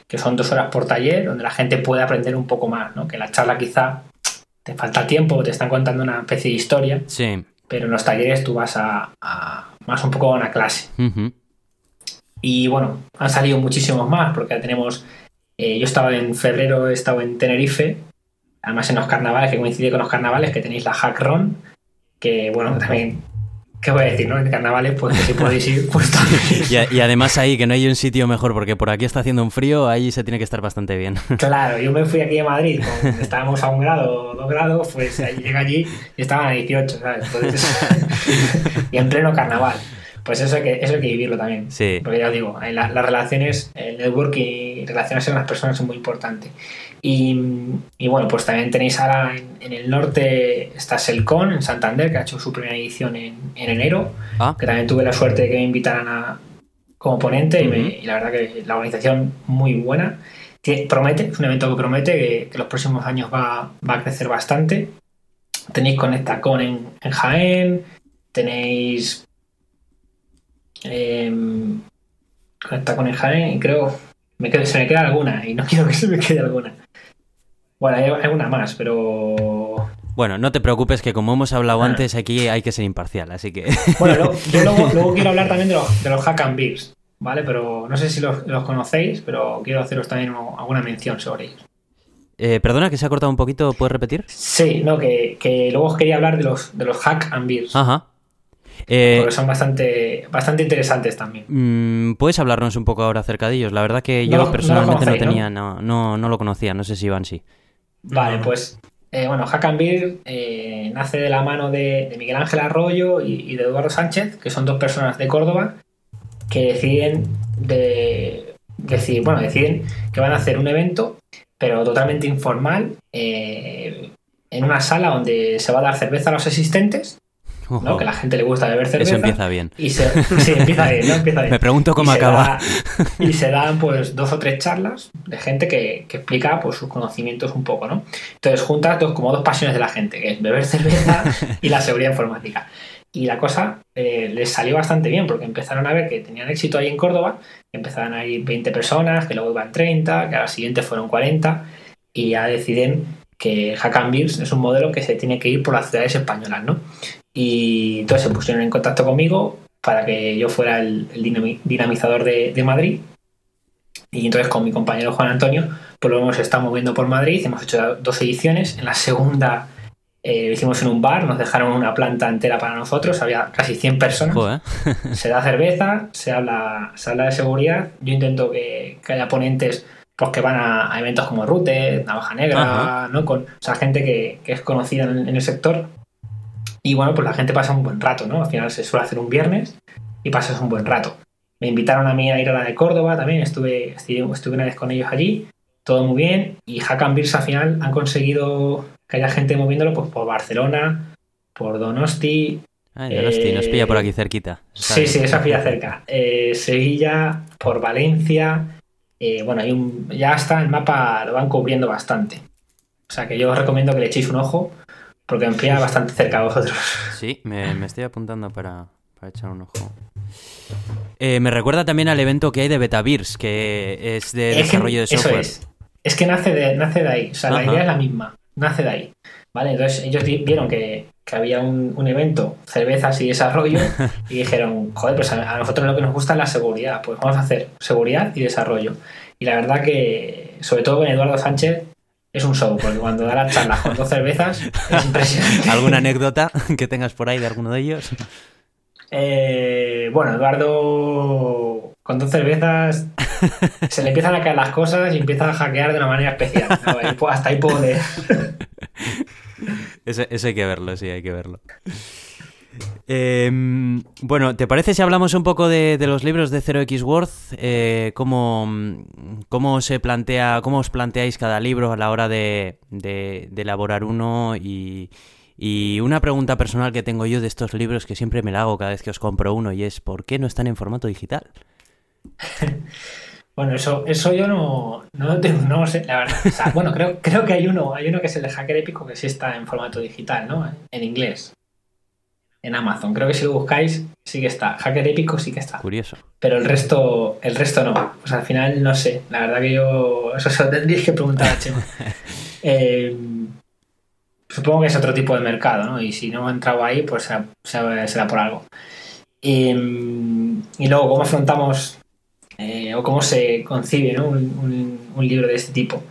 que son dos horas por taller, donde la gente puede aprender un poco más, ¿no? Que la charla quizá te falta tiempo, te están contando una especie de historia. Sí pero en los talleres tú vas a, más un poco a una clase. Y bueno, han salido muchísimos más, porque ya tenemos, eh, yo estaba en febrero, he estado en Tenerife, además en los carnavales, que coincide con los carnavales, que tenéis la Hack Run, que bueno, también ¿Qué voy a decir, no? En carnavales, pues si podéis ir, pues y, y, además ahí, que no hay un sitio mejor, porque por aquí está haciendo un frío, ahí se tiene que estar bastante bien. Claro, yo me fui aquí a Madrid, estábamos a un grado o dos grados, pues llegué allí y estaban a 18, ¿sabes? y en pleno carnaval. Pues eso hay que, eso hay que vivirlo también. Sí. Porque ya os digo, las relaciones, el networking y relacionarse con las personas es muy importante. Y, bueno, pues también tenéis ahora en, el norte está Selcon en Santander, que ha hecho su primera edición en, enero, ah. que también tuve la suerte de que me invitaran a, como ponente y, la verdad que la organización muy buena. promete, es un evento que promete que, los próximos años va, a crecer bastante. Tenéis ConectaCon en, en Jaén, tenéis eh, ConectaCon en Jaén y creo me se me queda alguna y no quiero que se me quede alguna. Bueno, hay, una más, pero... Bueno, no te preocupes que como hemos hablado ah. antes, aquí hay que ser imparcial, así que... Bueno, yo luego, quiero hablar también de los, de los Hack and Beers, ¿vale? Pero no sé si los, conocéis, pero quiero haceros también alguna mención sobre ellos. Eh, perdona, que se ha cortado un poquito, ¿puedes repetir? Sí, no, que, que luego os quería hablar de los, de los Hack and Beers. Ajá. Eh, porque son bastante, bastante interesantes también. Mm, ¿Puedes hablarnos un poco ahora acerca de ellos? La verdad que yo personalmente no, tenía, ¿no? No, no, lo conocía, no sé si Iván sí. Vale, pues eh, bueno, Hack and Beer eh, nace de la mano de, Miguel Ángel Arroyo y, de Eduardo Sánchez, que son dos personas de Córdoba que deciden de, decir, bueno, deciden que van a hacer un evento, pero totalmente informal, eh, en una sala donde se va a dar cerveza a los asistentes ¿no? Que la gente le gusta beber cerveza. Eso empieza bien. Y se, sí, empieza bien, ¿no? Empieza bien. Me pregunto cómo acaba. y se dan pues dos o tres charlas de gente que, que, explica pues sus conocimientos un poco, ¿no? Entonces juntas dos, como dos pasiones de la gente, que es beber cerveza y la seguridad informática. Y la cosa eh, les salió bastante bien porque empezaron a ver que tenían éxito ahí en Córdoba, empezaron a ir 20 personas, que luego iban 30, que a la siguiente fueron 40 y ya deciden que Hack Beers es un modelo que se tiene que ir por las ciudades españolas, ¿no? Y entonces se pusieron en contacto conmigo para que yo fuera el, dinamizador de, Madrid. Y entonces con mi compañero Juan Antonio, pues lo hemos estado moviendo por Madrid, hemos hecho dos ediciones. En la segunda eh, lo hicimos en un bar, nos dejaron una planta entera para nosotros, había casi 100 personas. se da cerveza, se habla, se habla de seguridad. Yo intento que, haya ponentes pues, que van a, eventos como Rute, Navaja Negra, ¿no? Con, o sea, gente que, es conocida en, el sector. Y bueno, pues la gente pasa un buen rato, ¿no? Al final se suele hacer un viernes y pasas un buen rato. Me invitaron a mí a ir a la de Córdoba también, estuve, estuve, una vez con ellos allí, todo muy bien. Y Hack and Beers al final han conseguido que haya gente moviéndolo pues, por Barcelona, por Donosti. Ah, Donosti, nos pilla por aquí cerquita. sí, sí, eso pilla cerca. Eh, Sevilla, por Valencia. Eh, bueno, hay un, ya está, el mapa lo van cubriendo bastante. O sea que yo os recomiendo que le echéis un ojo porque pilla bastante cerca a vosotros. Sí, me, estoy apuntando para, echar un ojo. Eh, me recuerda también al evento que hay de Betavirs, que es de desarrollo de software. Eso es. Es que nace de, nace de ahí. O sea, la idea es la misma nace de ahí. ¿Vale? Entonces ellos vieron que, había un, evento, cervezas y desarrollo, y dijeron, joder, pues a, nosotros lo que nos gusta es la seguridad, pues vamos a hacer seguridad y desarrollo. Y la verdad que, sobre todo con Eduardo Sánchez, es un show, porque cuando da las charlas con dos cervezas es impresionante. ¿Alguna anécdota que tengas por ahí de alguno de ellos? Eh, bueno, Eduardo con dos cervezas se le empiezan a caer las cosas y empieza a hackear de una manera especial. hasta ahí puedo leer. Eso, hay que verlo, sí, hay que verlo. Em, bueno, ¿te parece si hablamos un poco de, los libros de Zero X Worth? Eh, cómo, se plantea, cómo os planteáis cada libro a la hora de, elaborar uno y, y, una pregunta personal que tengo yo de estos libros que siempre me la hago cada vez que os compro uno y es ¿por qué no están en formato digital? Bueno, eso, eso yo no, no, tengo, no sé, la verdad. bueno, creo, creo que hay uno, hay uno que es el de Hacker Épico que sí está en formato digital, ¿no? En inglés. En Amazon. Creo que si lo buscáis, sí que está. Hacker Épico sí que está. Curioso. Pero el resto, el resto no. Pues al final no sé. La verdad que yo. Eso se lo tendríais que preguntar a Chema. Eh, supongo que es otro tipo de mercado, ¿no? Y si no he entrado ahí, pues será, será por algo. y luego, ¿cómo afrontamos eh, o cómo se concibe un, libro de este tipo.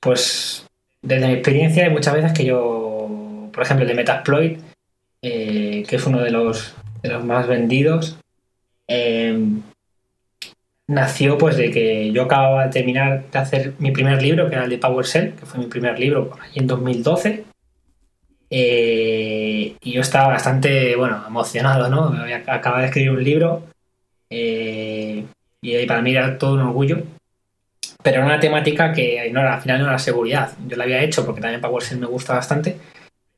Pues desde mi experiencia hay muchas veces que yo, por ejemplo, el de Metasploit, eh, que es uno de los, de los más vendidos, eh, nació pues de que yo acababa de terminar de hacer mi primer libro, que era el de PowerShell, que fue mi primer libro en 2012. y yo estaba bastante, bueno, emocionado, ¿no? Acababa de escribir un libro y para mí era todo un orgullo. Pero era una temática que no era, al final no era seguridad. Yo la había hecho porque también PowerShell me gusta bastante,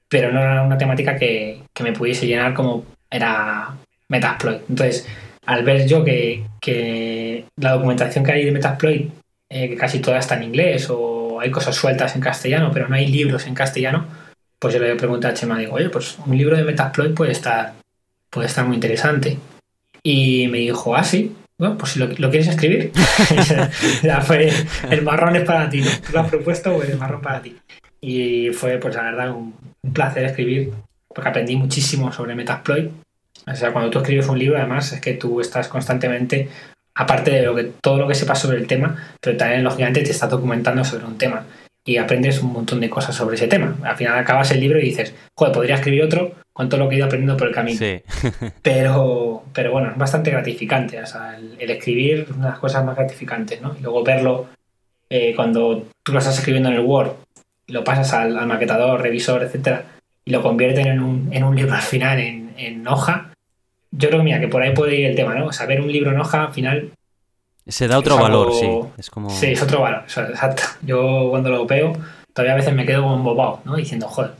pero no era una temática que, me pudiese llenar como era Metasploit. Entonces, al ver yo que, la documentación que hay de Metasploit, eh, que casi toda está en inglés o hay cosas sueltas en castellano, pero no hay libros en castellano, pues yo le pregunté a Chema, digo, oye, pues un libro de Metasploit puede estar, puede estar muy interesante. Y me dijo, ah, sí, bueno, pues si lo, quieres escribir, ya fue, el marrón es para ti, ¿no? Tú lo has propuesto, pues el marrón para ti. Y fue, pues la verdad, un, placer escribir, porque aprendí muchísimo sobre Metasploit. O sea, cuando tú escribes un libro, además, es que tú estás constantemente, aparte de lo que, todo lo que sepas sobre el tema, pero también, lógicamente, te estás documentando sobre un tema y aprendes un montón de cosas sobre ese tema. Al final acabas el libro y dices, joder, podría escribir otro con todo lo que he ido aprendiendo por el camino. Sí. pero, pero bueno, es bastante gratificante. O sea, el, escribir es una de las cosas más gratificantes, ¿no? Y luego verlo eh, cuando tú lo estás escribiendo en el Word, lo pasas al, maquetador, revisor, etcétera, y lo convierten en un, en un libro al final, en, en hoja. Yo creo, mira, que por ahí puede ir el tema, ¿no? O sea, ver un libro en hoja al final se da otro valor, sí. Es como... Sí, es otro valor, exacto. Yo cuando lo veo, todavía a veces me quedo como embobado, ¿no? Diciendo, joder,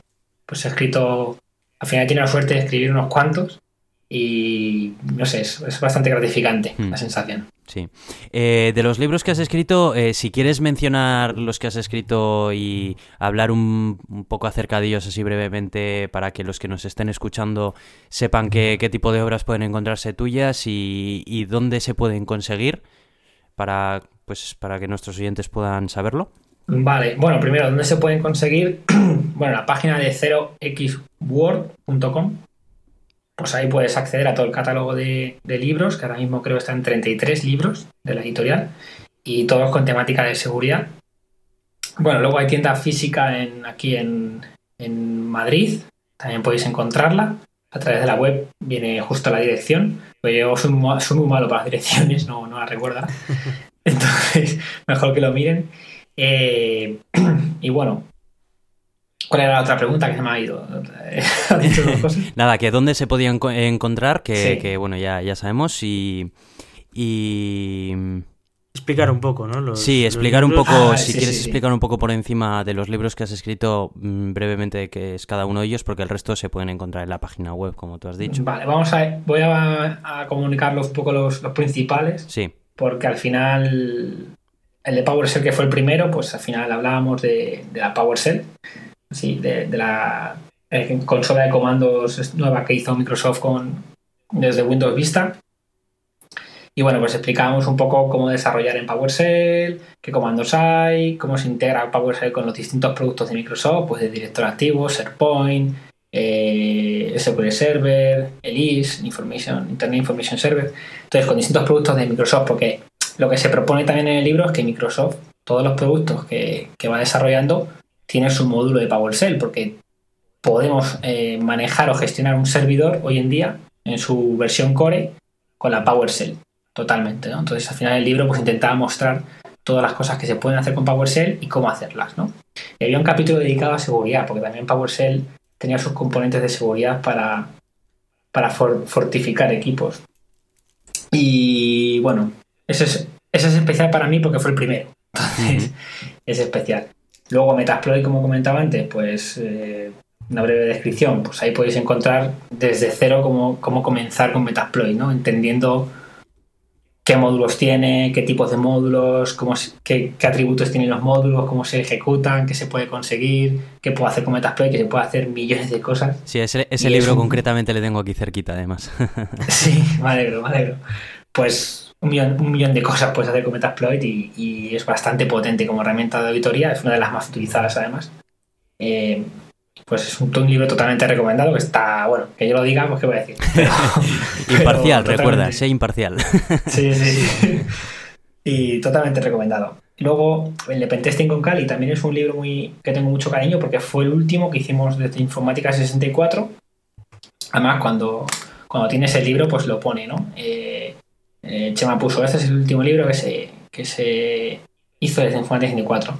pues he escrito, al final tiene la suerte de escribir unos cuantos y no sé, es, bastante gratificante la hmm. sensación. Sí. Eh, de los libros que has escrito, eh, si quieres mencionar los que has escrito y hablar un, poco acerca de ellos así brevemente para que los que nos estén escuchando sepan qué, tipo de obras pueden encontrarse tuyas y dónde se pueden conseguir, para, pues, para que nuestros oyentes puedan saberlo? Vale, bueno, primero, ¿dónde se pueden conseguir? bueno, la página de 0xword.com. Pues ahí puedes acceder a todo el catálogo de, libros, que ahora mismo creo que están 33 libros de la editorial. y todos con temática de seguridad. Bueno, luego hay tienda física en, aquí en, en Madrid, también podéis encontrarla. A través de la web viene justo la dirección. Pues yo soy, muy malo para las direcciones, no, no la recuerda. Entonces, mejor que lo miren. Eh, y bueno, ¿cuál era la otra pregunta que se me ha ido? Nada, que dónde se podían encontrar, que, bueno, ya, ya sabemos, y, y explicar un poco, ¿no? sí, explicar un poco, ah, si quieres explicar un poco por encima de los libros que has escrito mm, brevemente qué es cada uno de ellos, porque el resto se pueden encontrar en la página web, como tú has dicho. Vale, vamos a, voy a, a comunicarlos un poco los, principales. Sí. Porque al final, el de PowerShell que fue el primero, pues al final hablábamos de, la PowerShell, sí, de, la eh, consola de comandos nueva que hizo Microsoft con desde Windows Vista y bueno, pues explicábamos un poco cómo desarrollar en PowerShell, qué comandos hay, cómo se integra PowerShell con los distintos productos de Microsoft, pues de director activo, SharePoint, eh, SQL Server, ELIS, Information, Internet Information Server. Entonces, con distintos productos de Microsoft, porque lo que se propone también en el libro es que Microsoft, todos los productos que, va desarrollando, tiene su módulo de PowerShell, porque podemos eh, manejar o gestionar un servidor hoy en día en su versión core con la PowerShell totalmente, ¿no? Entonces al final del libro pues intentaba mostrar todas las cosas que se pueden hacer con PowerShell y cómo hacerlas, ¿no? Y había un capítulo dedicado a seguridad, porque también PowerShell tenía sus componentes de seguridad para, para fortificar equipos. Y bueno, eso es, eso es especial para mí porque fue el primero. Entonces, es especial. Luego Metasploit, como comentaba antes, pues eh, una breve descripción. Pues ahí podéis encontrar desde cero cómo, cómo comenzar con Metasploit, ¿no? Entendiendo qué módulos tiene, qué tipos de módulos, cómo, qué, atributos tienen los módulos, cómo se ejecutan, qué se puede conseguir, qué puedo hacer con Metasploit, que se puede hacer millones de cosas. Sí, ese, libro concretamente le tengo aquí cerquita, además. sí, me alegro, me alegro. Pues un millón, de cosas puedes hacer con Metasploit y, y, es bastante potente como herramienta de auditoría, es una de las más utilizadas además. Eh, pues es un, libro totalmente recomendado que está, bueno, que yo lo diga, pues qué voy a decir. imparcial, recuerda, sé imparcial. sí, sí, sí. Y totalmente recomendado. Luego, el de Pentesting con Cali también es un libro muy que tengo mucho cariño porque fue el último que hicimos desde Informática 64. Además, cuando, cuando tienes el libro, pues lo pone, ¿no? Eh, eh, Chema puso, este es el último libro que se, que se hizo desde Informática 64.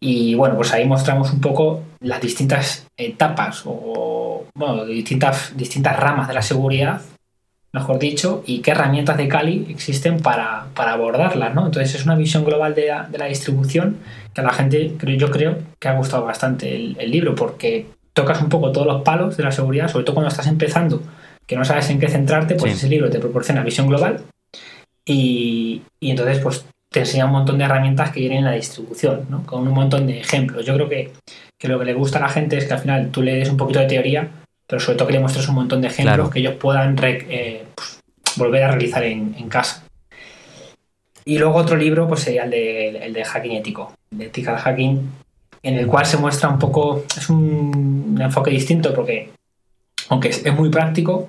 Y bueno, pues ahí mostramos un poco las distintas etapas o, bueno, distintas, distintas ramas de la seguridad, mejor dicho, y qué herramientas de Kali existen para, abordarlas, ¿no? Entonces es una visión global de la, distribución que a la gente, yo creo que ha gustado bastante el, libro porque tocas un poco todos los palos de la seguridad, sobre todo cuando estás empezando, que no sabes en qué centrarte, pues ese libro te proporciona visión global y, y entonces pues te enseña un montón de herramientas que vienen en la distribución, ¿no? con un montón de ejemplos. Yo creo que, lo que le gusta a la gente es que al final tú le des un poquito de teoría, pero sobre todo que le muestres un montón de ejemplos que ellos puedan eh, pues, volver a realizar en, casa. Y luego otro libro pues sería el de, el de hacking ético, el de ethical hacking, en el cual se muestra un poco, es un, enfoque distinto porque, aunque es, es muy práctico,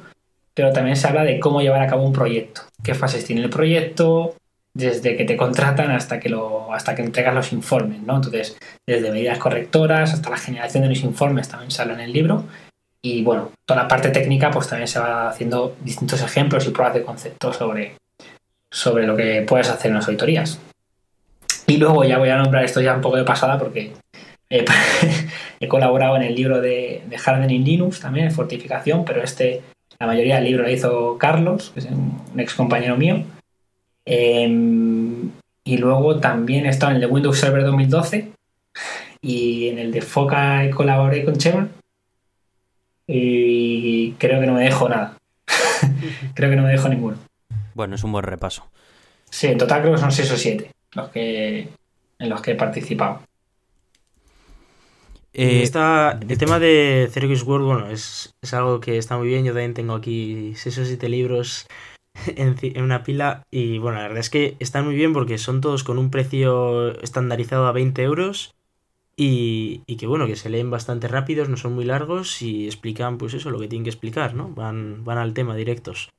pero también se habla de cómo llevar a cabo un proyecto, qué fases tiene el proyecto, desde que te contratan hasta que, hasta que entregas los informes, ¿no? Entonces, desde medidas correctoras hasta la generación de los informes también sale en el libro. Y bueno, toda la parte técnica pues también se va haciendo distintos ejemplos y pruebas de concepto sobre, sobre lo que puedes hacer en las auditorías. Y luego ya voy a nombrar esto ya un poco de pasada porque he colaborado en el libro de, de Hardening Linux también, en fortificación, pero este, la mayoría del libro lo hizo Carlos, que es un ex compañero mío. Em, y luego también he estado en el de Windows Server 2012 y en el de Foca colaboré con Chema. Y creo que no me dejo nada. creo que no me dejo ninguno. Bueno, es un buen repaso. Sí, en total creo que son 6 o 7 los que, en los que he participado. Eh, el tema de Circus World, bueno, es, es, algo que está muy bien. Yo también tengo aquí 6 o 7 libros en, una pila y bueno, la verdad es que están muy bien porque son todos con un precio estandarizado a 20 euros y, y, que bueno, que se leen bastante rápidos, no son muy largos y explican pues eso, lo que tienen que explicar, ¿no? Van, van al tema directos.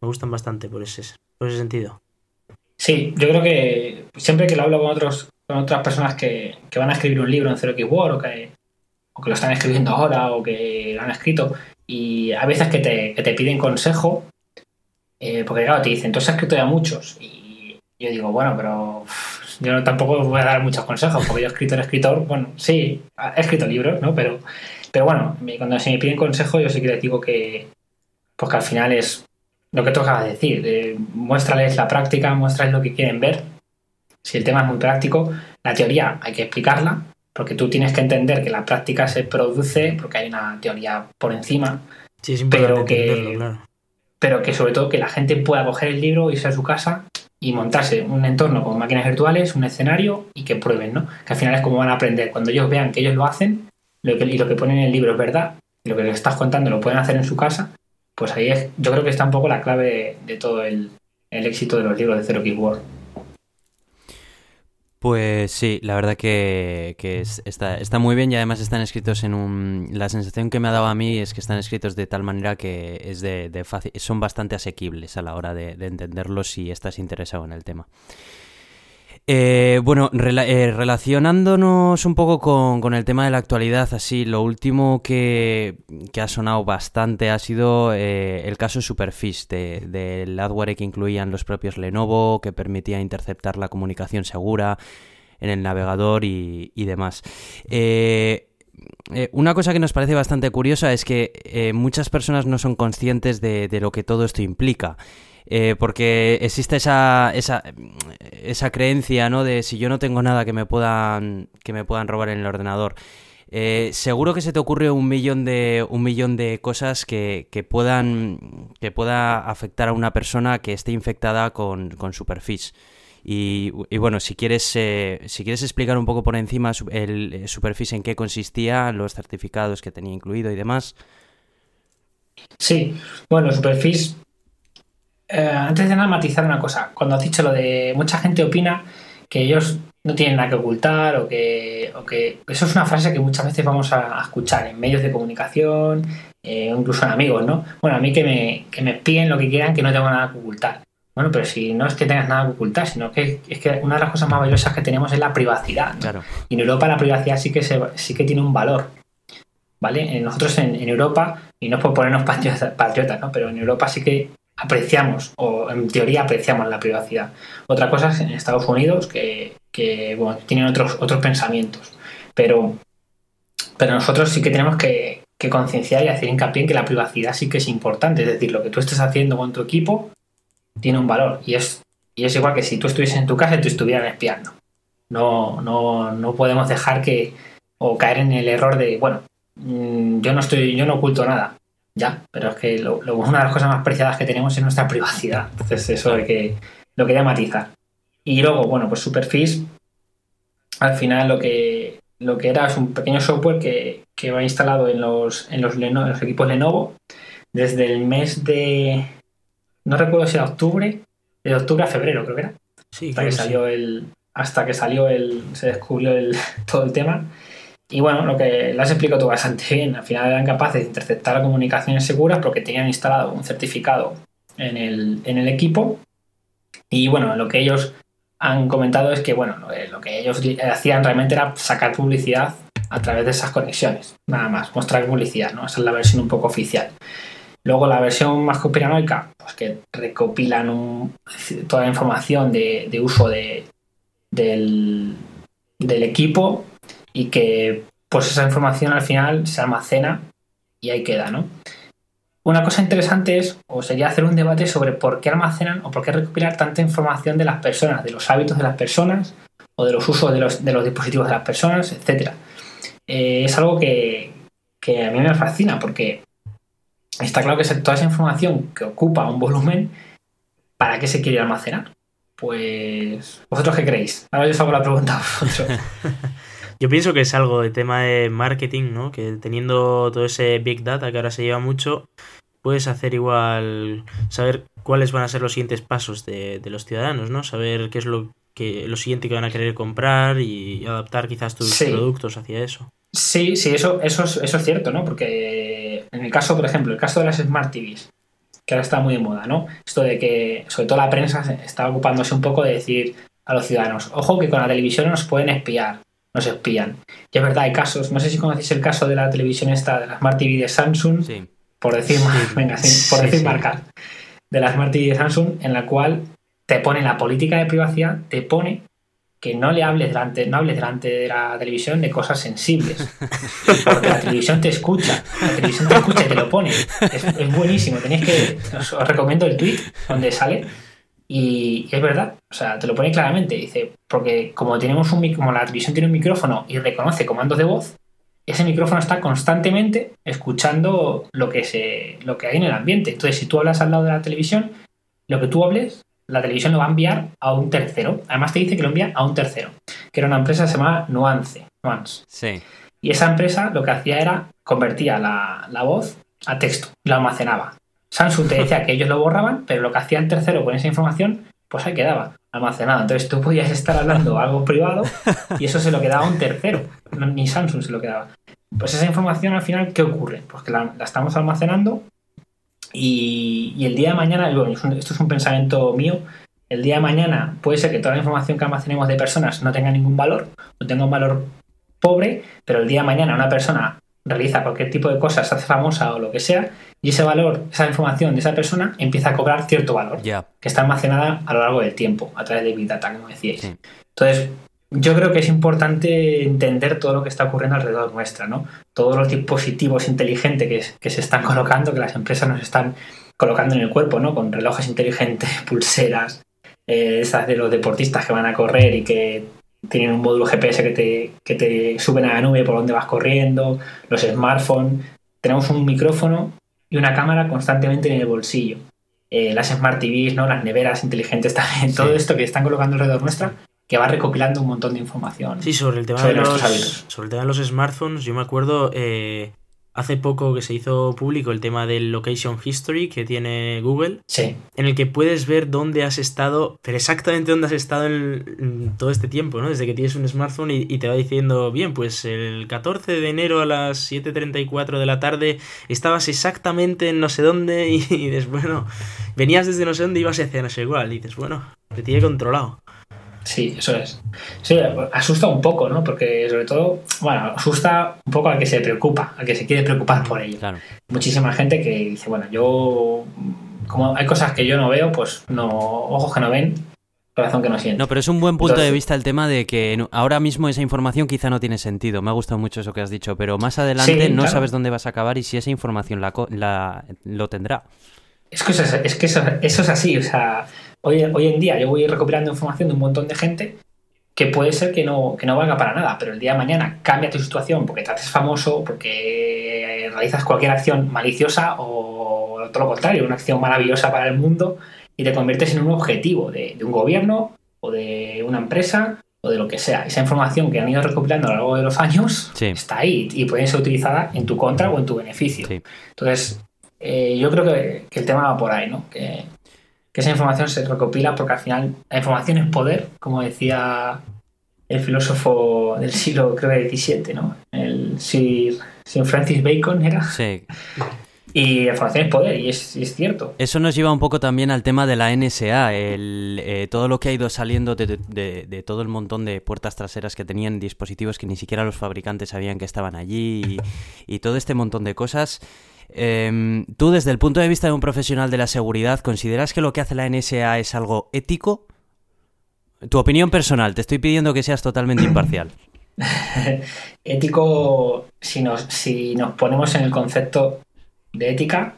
Me gustan bastante por ese, por ese sentido. Sí, yo creo que siempre que lo hablo con otros con otras personas que, van a escribir un libro en Zero Word o que, que lo están escribiendo ahora o que lo han escrito y a veces que te, piden consejo eh, porque claro, te dicen, entonces has escrito ya muchos y yo digo, bueno, pero yo tampoco voy a dar muchos consejos porque yo he escrito escritor, bueno, sí, he escrito libros, ¿no? Pero, pero bueno, cuando se me piden consejo yo sí que les digo que, pues que al final es lo que tú de decir, eh, muéstrales la práctica, muéstrales lo que quieren ver. Si el tema es muy práctico, la teoría hay que explicarla, porque tú tienes que entender que la práctica se produce porque hay una teoría por encima. Sí, es pero que, claro. Pero que sobre todo que la gente pueda coger el libro, irse a su casa y montarse un entorno con máquinas virtuales, un escenario y que prueben, ¿no? Que al final es como van a aprender. Cuando ellos vean que ellos lo hacen lo que, y lo que ponen en el libro es verdad, y lo que les estás contando lo pueden hacer en su casa, pues ahí es, yo creo que está un poco la clave de, todo el, éxito de los libros de Zero Keyword. Pues sí, la verdad que, está, está, muy bien y además están escritos en un... La sensación que me ha dado a mí es que están escritos de tal manera que es de, fácil, son bastante asequibles a la hora de, de entenderlos si estás interesado en el tema. Eh, bueno, eh, relacionándonos un poco con, el tema de la actualidad, así, lo último que, ha sonado bastante ha sido eh, el caso Superfish, del de, adware que incluían los propios Lenovo, que permitía interceptar la comunicación segura en el navegador y, demás. una cosa que nos parece bastante curiosa es que muchas personas no son conscientes de lo que todo esto implica. Eh, porque existe esa, esa, esa creencia, ¿no? De si yo no tengo nada que me puedan, que me puedan robar en el ordenador. Eh, seguro que se te ocurre un millón de, un millón de cosas que, que, puedan, que pueda afectar a una persona que esté infectada con, con Superfish. Y, bueno, si quieres, eh, si quieres explicar un poco por encima el Superfish en qué consistía, los certificados que tenía incluido y demás. Sí, bueno, Superfish eh, antes de nada matizar una cosa. Cuando has dicho lo de mucha gente opina que ellos no tienen nada que ocultar o que, eso es una frase que muchas veces vamos a, escuchar en medios de comunicación eh, incluso en amigos, ¿no? Bueno, a mí que me, que me piden lo que quieran que no tengo nada que ocultar. Bueno, pero si no es que tengas nada que ocultar, sino que es que una de las cosas más valiosas que tenemos es la privacidad. Y en Europa la privacidad sí que, sí que tiene un valor. ¿Vale? Eh, nosotros en, Europa, y no es por ponernos patriotas, ¿no? Pero en Europa sí que apreciamos, o en teoría apreciamos la privacidad. Otra cosa es en Estados Unidos que, tienen otros, otros pensamientos. Pero, pero nosotros sí que tenemos que, concienciar y hacer hincapié en que la privacidad sí que es importante. Es decir, lo que tú estés haciendo con tu equipo tiene un valor. Y es, y es igual que si tú estuvieses en tu casa y te estuvieran espiando. No, no, no podemos dejar que o caer en el error de, bueno, mm, yo no estoy, yo no oculto nada. Ya, pero es que lo, una de las cosas más preciadas que tenemos es nuestra privacidad. Entonces, eso es que lo quería matizar. Y luego, bueno, pues Superfish, al final lo que, lo que era es un pequeño software que, va instalado en los, en los, los equipos Lenovo desde el mes de. No recuerdo si era octubre, de octubre a febrero, creo que era. Sí, hasta que salió el. Hasta que salió el. se descubrió el, todo el tema. Y bueno, lo que lo has explicado tú bastante bien. Al final eran capaces de interceptar comunicaciones seguras porque tenían instalado un certificado en el, equipo. Y bueno, lo que ellos han comentado es que bueno, lo que ellos hacían realmente era sacar publicidad a través de esas conexiones. Nada más, mostrar publicidad, ¿no? Esa es la versión un poco oficial. Luego la versión más conspiranoica, pues que recopilan toda la información de, uso de, del equipo y que pues esa información al final se almacena y ahí queda, ¿no? Una cosa interesante es, o sería hacer un debate sobre por qué almacenan o por qué recopilar tanta información de las personas, de los hábitos de las personas o de los usos de los, dispositivos de las personas, etc. Eh, es algo que, que a mí me fascina porque está claro que toda esa información que ocupa un volumen, ¿para qué se quiere almacenar? Pues, ¿vosotros qué creéis? Ahora yo os hago la pregunta. Yo pienso que es algo de tema de marketing, ¿no? Que teniendo todo ese big data que ahora se lleva mucho, puedes hacer igual, saber cuáles van a ser los siguientes pasos de, los ciudadanos, ¿no? Saber qué es lo que lo siguiente que van a querer comprar y adaptar quizás tus productos hacia eso. Sí, sí, eso, eso, es, eso es cierto, ¿no? Porque en el caso, por ejemplo, el caso de las Smart TVs, que ahora está muy de moda, ¿no? Esto de que, sobre todo la prensa, está ocupándose un poco de decir a los ciudadanos, ojo que con la televisión nos pueden espiar, nos espían. Y es verdad, hay casos, no sé si conocéis el caso de la televisión esta, de la Smart TV de Samsung, por decir, venga, por decir marcas, de la Smart TV de Samsung, en la cual te pone la política de privacidad, te pone que no le hables delante, no hables delante de la televisión de cosas sensibles. Porque la televisión te escucha. La televisión te escucha y te lo pone. Es, buenísimo. Tenéis que. Os, recomiendo el tweet donde sale. Y, es verdad. O sea, te lo pone claramente. Dice, porque como tenemos un como la televisión tiene un micrófono y reconoce comandos de voz, ese micrófono está constantemente escuchando lo que se. lo que hay en el ambiente. Entonces, si tú hablas al lado de la televisión, lo que tú hables la televisión lo va a enviar a un tercero. Además te dice que lo envía a un tercero, que era una empresa que se llamaba Nuance. Nuance. Sí. Y esa empresa lo que hacía era convertía la, voz a texto, la almacenaba. Samsung te decía que ellos lo borraban, pero lo que hacía el tercero con esa información, pues ahí quedaba almacenado. Entonces tú podías estar hablando algo privado y eso se lo quedaba un tercero, ni Samsung se lo quedaba. Pues esa información al final, ¿qué ocurre? Pues que la estamos almacenando y, el día de mañana, esto es un pensamiento mío, el día de mañana puede ser que toda la información que almacenemos de personas no tenga ningún valor, no tenga un valor pobre, pero el día de mañana una persona realiza cualquier tipo de cosas, se hace famosa o lo que sea, y ese valor, esa información de esa persona empieza a cobrar cierto valor, que está almacenada a lo largo del tiempo, a través de Big Data, como decíais. Entonces, yo creo que es importante entender todo lo que está ocurriendo alrededor nuestra, ¿no? Todos los dispositivos inteligentes que, se están colocando, que las empresas nos están colocando en el cuerpo, ¿no? Con relojes inteligentes, pulseras, eh, esas de los deportistas que van a correr y que tienen un módulo GPS que te, que te suben a la nube por donde vas corriendo, los smartphones. Tenemos un micrófono y una cámara constantemente en el bolsillo. Eh, las Smart TVs, ¿no? las neveras inteligentes también, todo esto que están colocando alrededor nuestra que va recopilando un montón de información. Sí, sobre el tema, de, los, sobre el tema de los smartphones, yo me acuerdo eh, hace poco que se hizo público el tema del Location History que tiene Google, sí. en el que puedes ver dónde has estado, pero exactamente dónde has estado en, todo este tiempo, ¿no? Desde que tienes un smartphone y, te va diciendo, bien, pues el 14 de enero a las 7.34 de la tarde estabas exactamente en no sé dónde y, dices, bueno, venías desde no sé dónde y ibas hacia no sé cuál, y dices, bueno, te tiene controlado. Sí, eso es. Sí, asusta un poco, ¿no? Porque sobre todo, bueno, asusta un poco al que se preocupa, al que se quiere preocupar por ello. Muchísima gente que dice, bueno, yo, como hay cosas que yo no veo, pues no, ojos que no ven, corazón que no siente. No, pero es un buen punto de vista el tema de que ahora mismo esa información quizá no tiene sentido. Me ha gustado mucho eso que has dicho, pero más adelante no sabes dónde vas a acabar y si esa información la, la lo tendrá. Es que, eso es, que eso, eso es así, o sea Hoy, en día yo voy recopilando información de un montón de gente que puede ser que no, que no valga para nada, pero el día de mañana cambia tu situación porque te haces famoso, porque realizas cualquier acción maliciosa o todo lo contrario, una acción maravillosa para el mundo y te conviertes en un objetivo de, un gobierno o de una empresa o de lo que sea. Esa información que han ido recopilando a lo largo de los años está ahí y puede ser utilizada en tu contra o en tu beneficio. Entonces, eh, yo creo que, que, el tema va por ahí, ¿no? Que, que esa información se recopila porque al final la información es poder, como decía el filósofo del siglo, creo que XVII, ¿no? El Sir, Francis Bacon era. Sí. Y la información es poder, y es, cierto. Eso nos lleva un poco también al tema de la NSA, el, eh, todo lo que ha ido saliendo de, todo el montón de puertas traseras que tenían dispositivos que ni siquiera los fabricantes sabían que estaban allí, y todo este montón de cosas. Em, tú, desde el punto de vista de un profesional de la seguridad, ¿consideras que lo que hace la NSA es algo ético? Tu opinión personal, te estoy pidiendo que seas totalmente imparcial. ético, si nos, ponemos en el concepto de ética,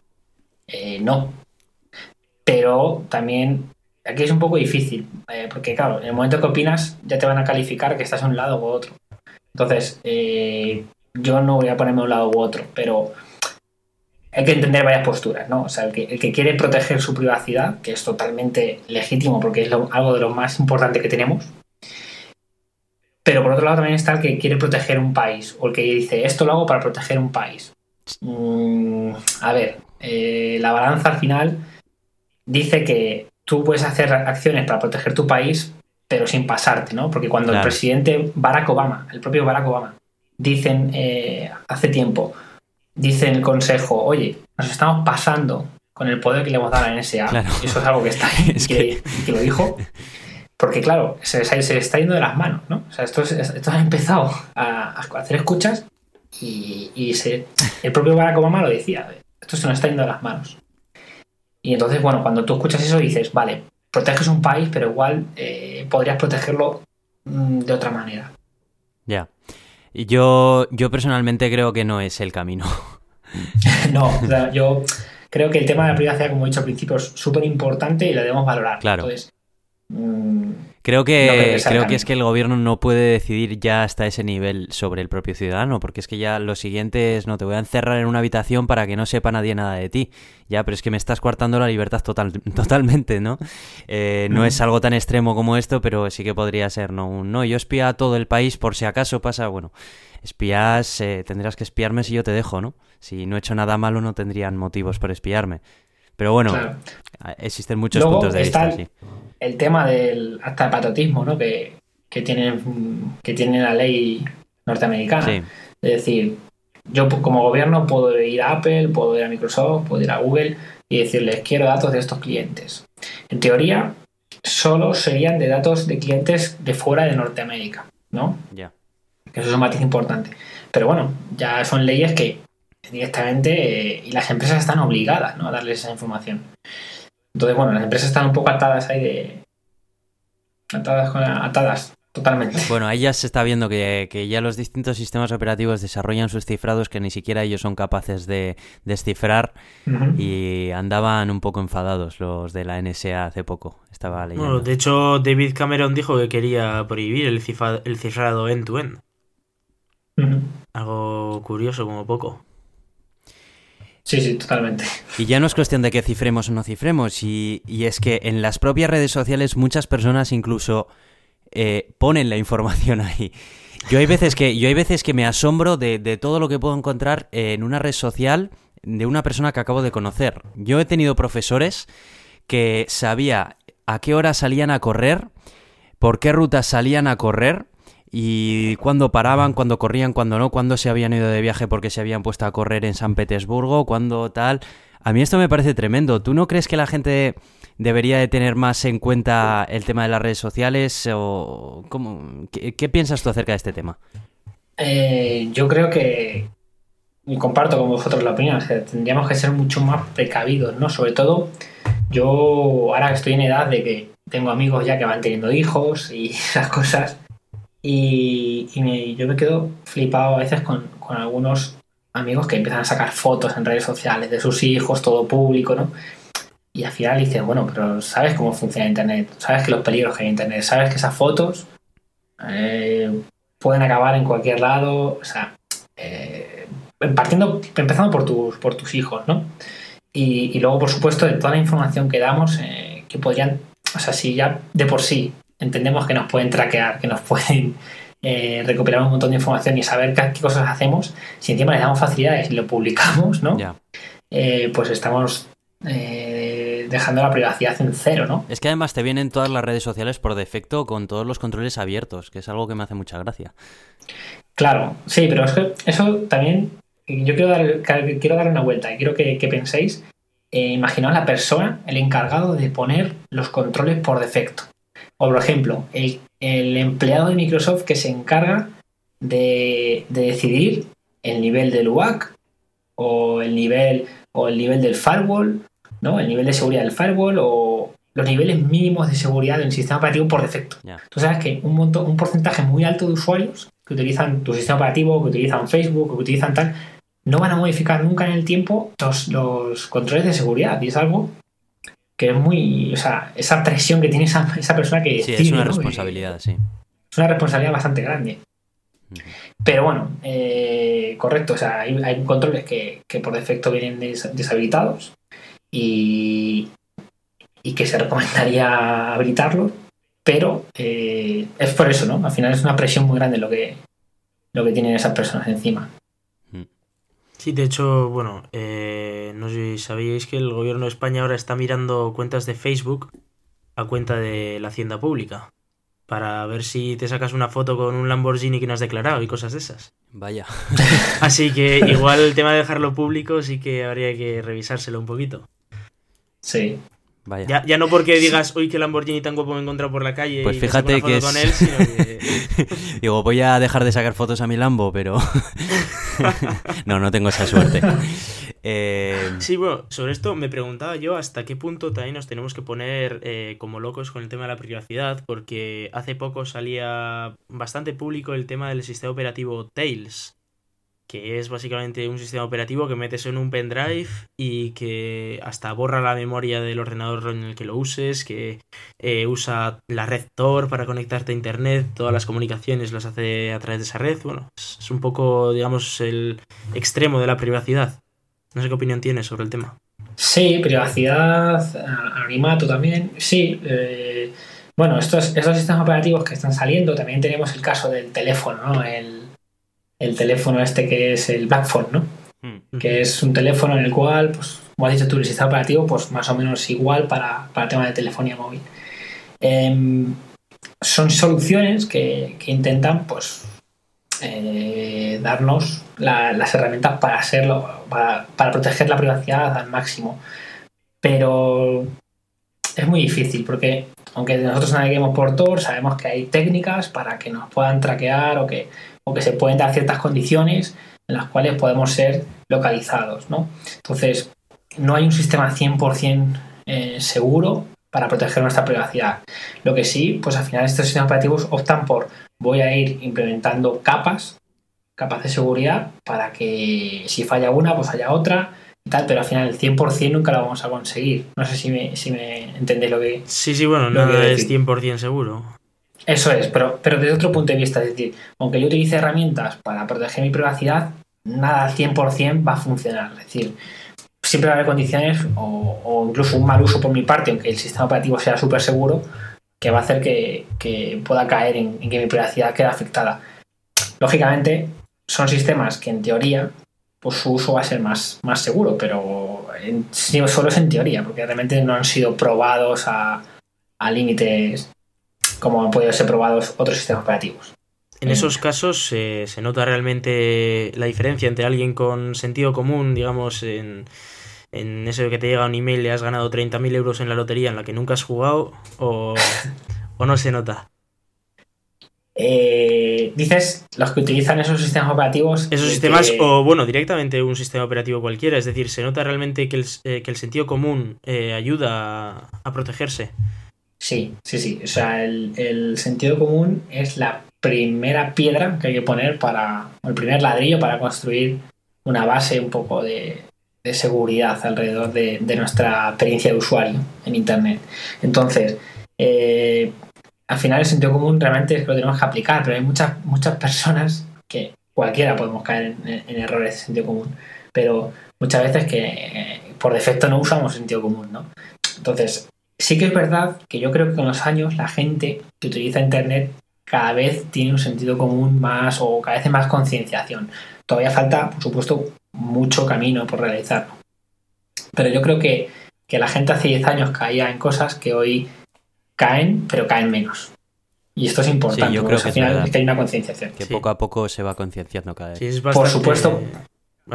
eh, no. Pero también aquí es un poco difícil, eh, porque claro, en el momento que opinas ya te van a calificar que estás a un lado u otro. Entonces, eh, yo no voy a ponerme a un lado u otro, pero hay que entender varias posturas, ¿no? O sea, el que, quiere proteger su privacidad, que es totalmente legítimo porque es algo de lo más importante que tenemos. Pero por otro lado también está el que quiere proteger un país, o el que dice, esto lo hago para proteger un país. Mm, a ver, eh, la balanza al final dice que tú puedes hacer acciones para proteger tu país, pero sin pasarte, ¿no? Porque cuando el presidente Barack Obama, el propio Barack Obama, dicen eh, hace tiempo, dice el consejo, oye, nos estamos pasando con el poder que le hemos dado a la NSA. Eso es algo que está ahí, que, lo dijo. Porque, claro, se, se, está yendo de las manos, ¿no? O sea, esto, esto ha empezado a, hacer escuchas y, se, el propio Barack Obama lo decía, esto se nos está yendo de las manos. Y entonces, bueno, cuando tú escuchas eso dices, vale, proteges un país, pero igual eh, podrías protegerlo mm, de otra manera. Ya. y Yo, yo personalmente creo que no es el camino. no, yo creo que el tema de la privacidad, como he dicho al principio, es súper importante y lo debemos valorar. Claro. Creo que, creo que, es que el gobierno no puede decidir ya hasta ese nivel sobre el propio ciudadano, porque es que ya lo siguiente es, no, te voy a encerrar en una habitación para que no sepa nadie nada de ti. Ya, pero es que me estás coartando la libertad total, totalmente, ¿no? Eh, no es algo tan extremo como esto, pero sí que podría ser, ¿no? no, yo espía a todo el país por si acaso pasa, bueno, espías, eh, tendrás que espiarme si yo te dejo, ¿no? Si no he hecho nada malo no tendrían motivos para espiarme. Pero bueno, existen muchos puntos de vista. El, el tema del hasta el patriotismo, ¿no? Que, que, tiene, que tiene la ley norteamericana. Es decir, yo como gobierno puedo ir a Apple, puedo ir a Microsoft, puedo ir a Google y decirles quiero datos de estos clientes. En teoría, solo serían de datos de clientes de fuera de Norteamérica, ¿no? Ya. Eso es un matiz importante. Pero bueno, ya son leyes que directamente eh, y las empresas están obligadas ¿no? a darles esa información. Entonces, bueno, las empresas están un poco atadas ahí de... Atadas, con atadas totalmente. Bueno, ahí ya se está viendo que, ya los distintos sistemas operativos desarrollan sus cifrados que ni siquiera ellos son capaces de descifrar y andaban un poco enfadados los de la NSA hace poco. Estaba leyendo. Bueno, de hecho, David Cameron dijo que quería prohibir el, el cifrado end-to-end. Algo curioso como poco. Sí, sí, totalmente. Y ya no es cuestión de que cifremos o no cifremos, y, es que en las propias redes sociales muchas personas incluso eh, ponen la información ahí. Yo hay veces que, yo hay veces que me asombro de, de todo lo que puedo encontrar en una red social de una persona que acabo de conocer. Yo he tenido profesores que sabía a qué hora salían a correr, por qué rutas salían a correr, y cuándo paraban, cuándo corrían, cuándo no, cuándo se habían ido de viaje porque se habían puesto a correr en San Petersburgo, cuándo tal. A mí esto me parece tremendo. ¿Tú no crees que la gente debería de tener más en cuenta el tema de las redes sociales? o cómo, qué, piensas tú acerca de este tema? Eh, yo creo que, y comparto con vosotros la opinión, tendríamos que ser mucho más precavidos, ¿no? Sobre todo, yo ahora estoy en edad de que tengo amigos ya que van teniendo hijos y esas cosas, y, yo me quedo flipado a veces con, algunos amigos que empiezan a sacar fotos en redes sociales de sus hijos, todo público, ¿no? Y al final dices, bueno, pero ¿sabes cómo funciona Internet? ¿Sabes que los peligros que hay en Internet? ¿Sabes que esas fotos eh, pueden acabar en cualquier lado? O sea, eh, partiendo, empezando por tus, por tus hijos, ¿no? Y, luego, por supuesto, de toda la información que damos, eh, que podrían, o sea, si ya de por sí entendemos que nos pueden traquear, que nos pueden eh, recuperar un montón de información y saber qué, cosas hacemos, si encima les damos facilidades y lo publicamos, ¿no? Eh, pues estamos eh, dejando la privacidad en cero, ¿no? Es que además te vienen todas las redes sociales por defecto con todos los controles abiertos, que es algo que me hace mucha gracia. Claro, sí, pero es que eso también yo quiero dar, quiero darle una vuelta y quiero que, penséis, imaginaos la persona, el encargado de poner los controles por defecto. O por ejemplo, el, empleado de Microsoft que se encarga de, decidir el nivel del UAC o el nivel o el nivel del firewall, ¿no? El nivel de seguridad del firewall o los niveles mínimos de seguridad del sistema operativo por defecto. Tú sabes que un, montón, un porcentaje muy alto de usuarios que utilizan tu sistema operativo, que utilizan Facebook, que utilizan tal, no van a modificar nunca en el tiempo los, los controles de seguridad. Y es algo que es muy, o sea, esa presión que tiene esa, persona que... Sí, es una responsabilidad, sí. Es una responsabilidad bastante grande. Pero bueno, eh, correcto, o sea, hay, controles que, por defecto vienen deshabilitados y, y que se recomendaría habilitarlos, pero eh, es por eso, ¿no? Al final es una presión muy grande lo que, lo que tienen esas personas encima. Sí, de hecho, bueno, eh, no sé si sabíais que el gobierno de España ahora está mirando cuentas de Facebook a cuenta de la hacienda pública para ver si te sacas una foto con un Lamborghini que no has declarado y cosas de esas. Vaya. Así que igual el tema de dejarlo público sí que habría que revisárselo un poquito. Sí. Vaya. Ya, no porque digas, uy, qué Lamborghini tan guapo me he encontrado por la calle. Pues fíjate que es... con él, sino que... Digo, voy a dejar de sacar fotos a mi Lambo, pero. no, no tengo esa suerte. Eh, sí, bueno, sobre esto me preguntaba yo hasta qué punto también nos tenemos que poner eh, como locos con el tema de la privacidad, porque hace poco salía bastante público el tema del sistema operativo Tails que es básicamente un sistema operativo que metes en un pendrive y que hasta borra la memoria del ordenador en el que lo uses, que eh, usa la red Tor para conectarte a internet, todas las comunicaciones las hace a través de esa red. Bueno, es, un poco, digamos, el extremo de la privacidad. No sé qué opinión tienes sobre el tema. Sí, privacidad, anonimato también. Sí, eh, bueno, estos, estos sistemas operativos que están saliendo, también tenemos el caso del teléfono, ¿no? El, el teléfono este que es el Blackphone, ¿no? Mm. Que es un teléfono en el cual, pues, como has dicho tú, el sistema operativo, pues más o menos igual para, para el tema de telefonía móvil. Em, son soluciones que, intentan, pues, eh, darnos las herramientas para hacerlo, para, para proteger la privacidad al máximo. Pero es muy difícil porque aunque nosotros naveguemos por Tor, sabemos que hay técnicas para que nos puedan traquear o que o que se pueden dar ciertas condiciones en las cuales podemos ser localizados. ¿no? Entonces, no hay un sistema 100% eh, seguro para proteger nuestra privacidad. Lo que sí, pues al final estos sistemas operativos optan por voy a ir implementando capas, capas de seguridad, para que si falla una, pues haya otra y tal, pero al final el 100% nunca lo vamos a conseguir. No sé si me, si me entendéis lo que... Sí, sí, bueno, no es 100% seguro. Eso es, pero, pero desde otro punto de vista, es decir, aunque yo utilice herramientas para proteger mi privacidad, nada al 100% va a funcionar. Es decir, siempre va a haber condiciones o, incluso un mal uso por mi parte, aunque el sistema operativo sea súper seguro, que va a hacer que, pueda caer en, que mi privacidad quede afectada. Lógicamente, son sistemas que en teoría pues su uso va a ser más, más seguro, pero solo es en teoría, porque realmente no han sido probados a, a límites como han podido ser probados otros sistemas operativos. En esos casos se nota realmente la diferencia entre alguien con sentido común, digamos, en, en eso de que te llega un email y has ganado 30.000 euros en la lotería en la que nunca has jugado, o, no se nota. Eh, dices los que utilizan esos sistemas operativos. Esos sistemas, o bueno, directamente un sistema operativo cualquiera. Es decir, se nota realmente que el, eh, sentido común eh, ayuda a protegerse. Sí, sí, sí. O sea, el, sentido común es la primera piedra que hay que poner para, el primer ladrillo para construir una base un poco de, seguridad alrededor de, nuestra experiencia de usuario en Internet. Entonces, eh, al final el sentido común realmente es que lo tenemos que aplicar, pero hay muchas, muchas personas que cualquiera podemos caer en, errores de sentido común, pero muchas veces que eh, por defecto no usamos sentido común, ¿no? Entonces, Sí que es verdad que yo creo que con los años la gente que utiliza Internet cada vez tiene un sentido común más o cada vez más concienciación. Todavía falta, por supuesto, mucho camino por realizar. Pero yo creo que, la gente hace 10 años caía en cosas que hoy caen, pero caen menos. Y esto es importante, yo creo que al final es que hay una concienciación. Que poco a poco se va concienciando cada vez. por supuesto.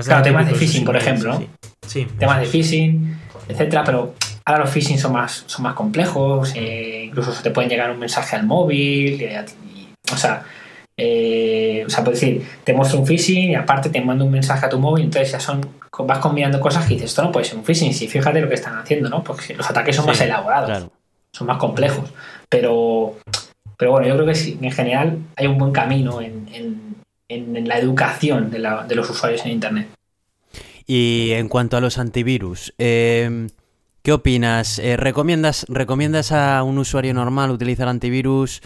Claro, temas de phishing, por ejemplo. Sí, temas de phishing, etcétera, pero Ahora los phishing son más, son más complejos, eh, incluso te pueden llegar un mensaje al móvil, o sea, eh, o sea, por decir, te muestro un phishing y aparte te mando un mensaje a tu móvil, entonces ya son, vas combinando cosas que dices, esto no puede ser un phishing, si fíjate lo que están haciendo, ¿no? Porque los ataques son más elaborados, son más complejos, pero, pero bueno, yo creo que sí, en general hay un buen camino en, en, la educación de, la, de, los usuarios en Internet. Y en cuanto a los antivirus, eh, ¿Qué opinas? Eh, ¿recomiendas, ¿Recomiendas a un usuario normal utilizar antivirus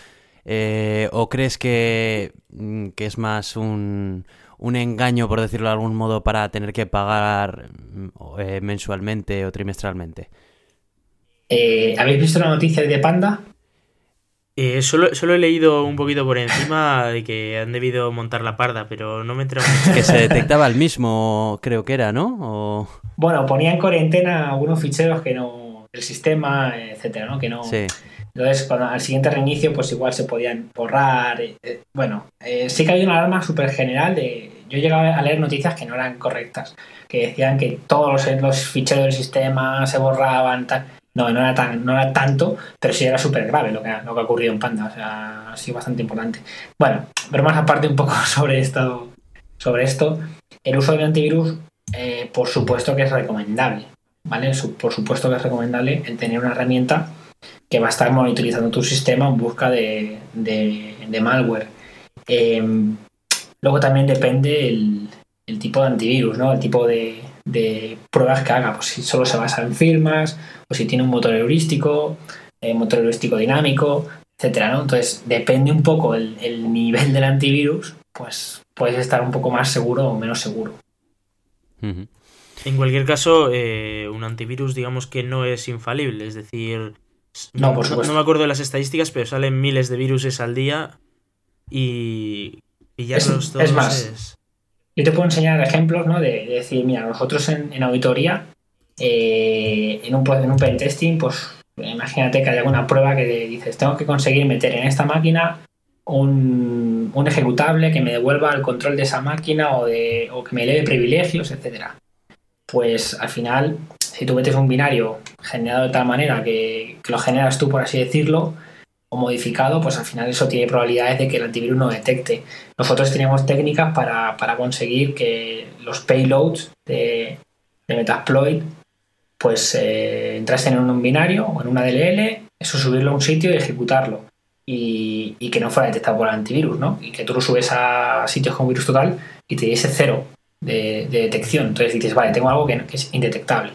eh, o crees que, mm, que es más un, un, engaño, por decirlo de algún modo, para tener que pagar mm, eh, mensualmente o trimestralmente? ¿Habéis visto la noticia de Panda? Solo, solo, he leído un poquito por encima de que han debido montar la parda, pero no me he enterado. que se detectaba el mismo, creo que era, ¿no? Bueno, ponía en cuarentena algunos ficheros que no. el sistema, etcétera, ¿no? Que no. Entonces, cuando, al siguiente reinicio, pues igual se podían borrar. Eh, eh, bueno, eh, sí que hay una alarma súper general de. yo llegaba a leer noticias que no eran correctas, que decían que todos los, ficheros del sistema se borraban, tal. No, no era, tan, no era tanto, pero sí era súper grave lo que, lo que ha ocurrido en Panda, o sea, ha sido bastante importante. Bueno, pero más aparte un poco sobre esto, sobre esto el uso del antivirus, eh, por supuesto que es recomendable, ¿vale? Por supuesto que es recomendable el tener una herramienta que va a estar monitorizando tu sistema en busca de, malware. Em, luego también depende el, tipo de antivirus, ¿no? El tipo de, pruebas que haga, pues si solo se basa en firmas, o si tiene un motor heurístico, eh, motor heurístico dinámico, etcétera, ¿no? Entonces depende un poco el, el nivel del antivirus, pues puedes estar un poco más seguro o menos seguro. En cualquier caso, eh, un antivirus digamos que no es infalible, es decir, no, por supuesto. No, me acuerdo de las estadísticas, pero salen miles de virus al día y es, todos es más. Yo te puedo enseñar ejemplos, ¿no? De, decir, mira, nosotros en, auditoría, eh, en, un, en un pentesting, pues imagínate que hay alguna prueba que dices, tengo que conseguir meter en esta máquina un, un, ejecutable que me devuelva el control de esa máquina o, de, o que me eleve privilegios, etcétera. Pues al final si tú metes un binario generado de tal manera que, lo generas tú, por así decirlo, o modificado, pues al final eso tiene probabilidades de que el antivirus no detecte. Nosotros tenemos técnicas para, conseguir que los payloads de, de Metasploit pues eh, entrasen en un binario o en una DLL, eso subirlo a un sitio y ejecutarlo. Y, que no fuera detectado por el antivirus, ¿no? Y que tú lo subes a sitios con virus total y te diese cero de, detección. Entonces dices, vale, tengo algo que, es indetectable.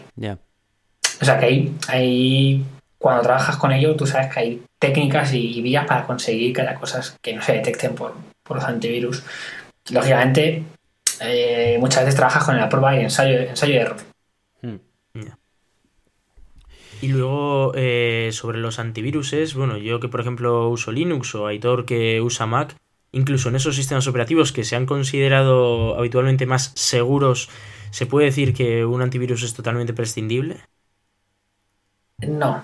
O sea que hay, hay, cuando trabajas con ello, tú sabes que hay técnicas y, vías para conseguir que haya cosas que no se detecten por, los antivirus. Lógicamente, eh, muchas veces trabajas con la prueba y ensayo, ensayo de error. Hmm. Y luego eh, sobre los antiviruses, bueno, yo que por ejemplo uso Linux o Aitor que usa Mac, incluso en esos sistemas operativos que se han considerado habitualmente más seguros, ¿se puede decir que un antivirus es totalmente prescindible? No,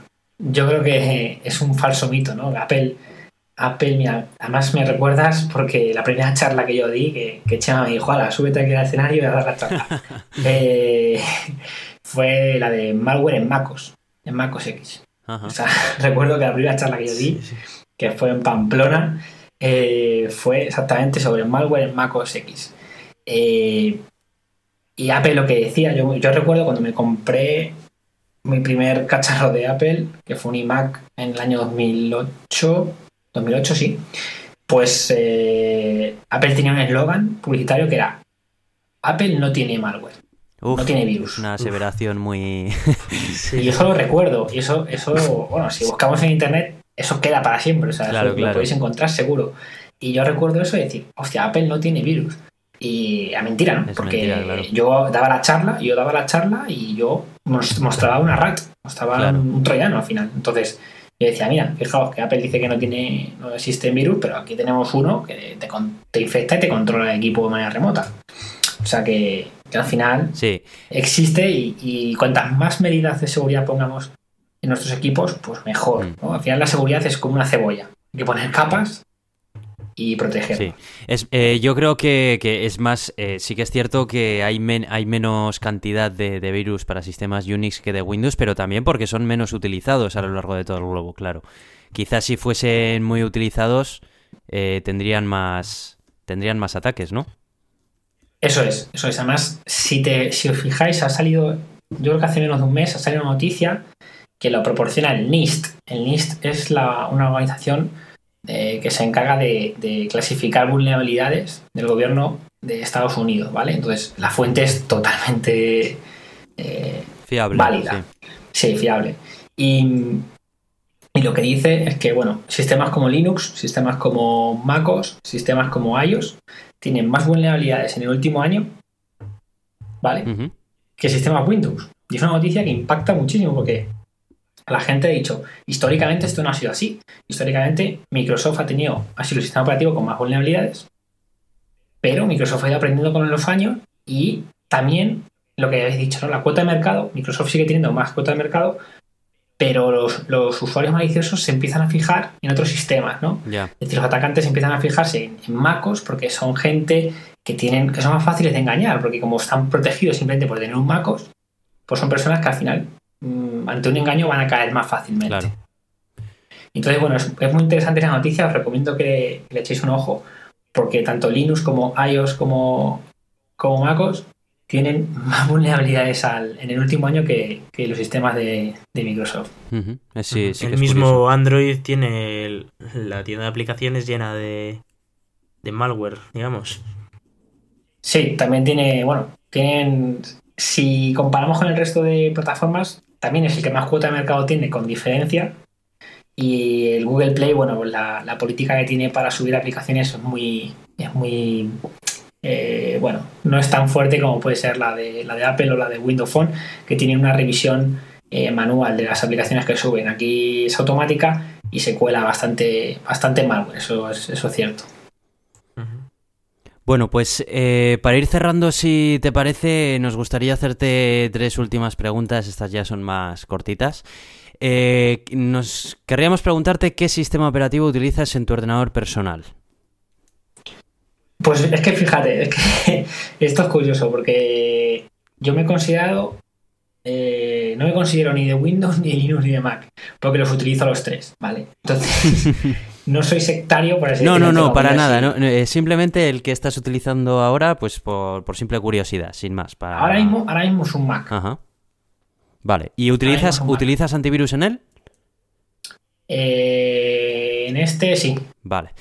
yo creo que es un falso mito, ¿no? Apple, Apple, mira, además me recuerdas porque la primera charla que yo di, que, que Chema me dijo, ala, súbete aquí al escenario y a dar la charla, eh, fue la de malware en MacOS, en MacOS X. O sea, recuerdo que la primera charla que yo di, que fue en Pamplona, eh, fue exactamente sobre malware en Mac OS X. Eh, y Apple lo que decía, yo, yo recuerdo cuando me compré mi primer cacharro de Apple, que fue un iMac en el año 2008, 2008 sí, pues eh, Apple tenía un eslogan publicitario que era Apple no tiene malware. no tiene virus. Una aseveración muy. Y eso lo recuerdo. Y eso, eso, bueno, si buscamos en internet, eso queda para siempre, o sea, lo podéis encontrar seguro. Y yo recuerdo eso y decir, hostia, Apple no tiene virus. Y a mentira, ¿no? Porque yo daba la charla, yo daba la charla y yo mostraba una rat, mostraba un, troyano al final. Entonces, yo decía, mira, fijaos que Apple dice que no tiene, no existe virus, pero aquí tenemos uno que te, infecta y te controla el equipo de manera remota. O sea que, al final existe y, y cuantas más medidas de seguridad pongamos en nuestros equipos, pues mejor. Mm. Al final la seguridad es como una cebolla. Hay que poner capas y proteger. Sí, es, eh, yo creo que, es más, eh, sí que es cierto que hay, hay menos cantidad de, virus para sistemas Unix que de Windows, pero también porque son menos utilizados a lo largo de todo el globo, claro. Quizás si fuesen muy utilizados eh, tendrían más tendrían más ataques, ¿no? Eso es, eso es. Además, si, te, si os fijáis, ha salido, yo creo que hace menos de un mes, ha salido una noticia que lo proporciona el NIST. El NIST es la, una organización eh, que se encarga de, clasificar vulnerabilidades del gobierno de Estados Unidos, ¿vale? Entonces, la fuente es totalmente eh, fiable, válida. Sí, fiable. Y, y, lo que dice es que, bueno, sistemas como Linux, sistemas como MacOS, sistemas como iOS, tienen más vulnerabilidades en el último año, ¿vale? Que sistemas Windows. Y es una noticia que impacta muchísimo porque la gente ha dicho, históricamente esto no ha sido así. Históricamente Microsoft ha tenido, ha sido el sistema operativo con más vulnerabilidades, pero Microsoft ha ido aprendiendo con los años y también lo que habéis dicho, ¿no? la cuota de mercado, Microsoft sigue teniendo más cuota de mercado, pero los, usuarios maliciosos se empiezan a fijar en otros sistemas, ¿no? Es decir, los atacantes empiezan a fijarse en, MacOS porque son gente que tienen que son más fáciles de engañar, porque como están protegidos simplemente por tener un MacOS, pues son personas que al final ante un engaño van a caer más fácilmente. Entonces, bueno, es, muy interesante esa noticia, os recomiendo que, le echéis un ojo, porque tanto Linux como iOS como, como MacOS tienen más vulnerabilidades en el último año que, los sistemas de, Microsoft. el mismo Android tiene la tienda de aplicaciones llena de, de malware, digamos. Sí, también tiene, bueno, tienen, si comparamos con el resto de plataformas, también es el que más cuota de mercado tiene con diferencia. Y el Google Play, bueno, pues la, política que tiene para subir aplicaciones es muy, es muy, eh, bueno, no es tan fuerte como puede ser la de, la de Apple o la de Windows Phone, que tiene una revisión eh, manual de las aplicaciones que suben. Aquí es automática y se cuela bastante, bastante mal, eso eso es cierto. Bueno, pues eh, para ir cerrando, si te parece, nos gustaría hacerte tres últimas preguntas, estas ya son más cortitas. Eh, nos querríamos preguntarte qué sistema operativo utilizas en tu ordenador personal. Pues es que fíjate, es que esto es curioso porque yo me he considerado, eh, no me considero ni de Windows, ni de Linux, ni de Mac, porque los utilizo los tres, ¿vale? Entonces, no soy sectario por así No, no, no, para nada. No, eh, simplemente el que estás utilizando ahora, pues por, simple curiosidad, sin más. Para... Ahora, mismo, ahora mismo es un Mac. Ajá. Vale. ¿Y utilizas, utilizas antivirus en él? Eh, en este sí. Vale.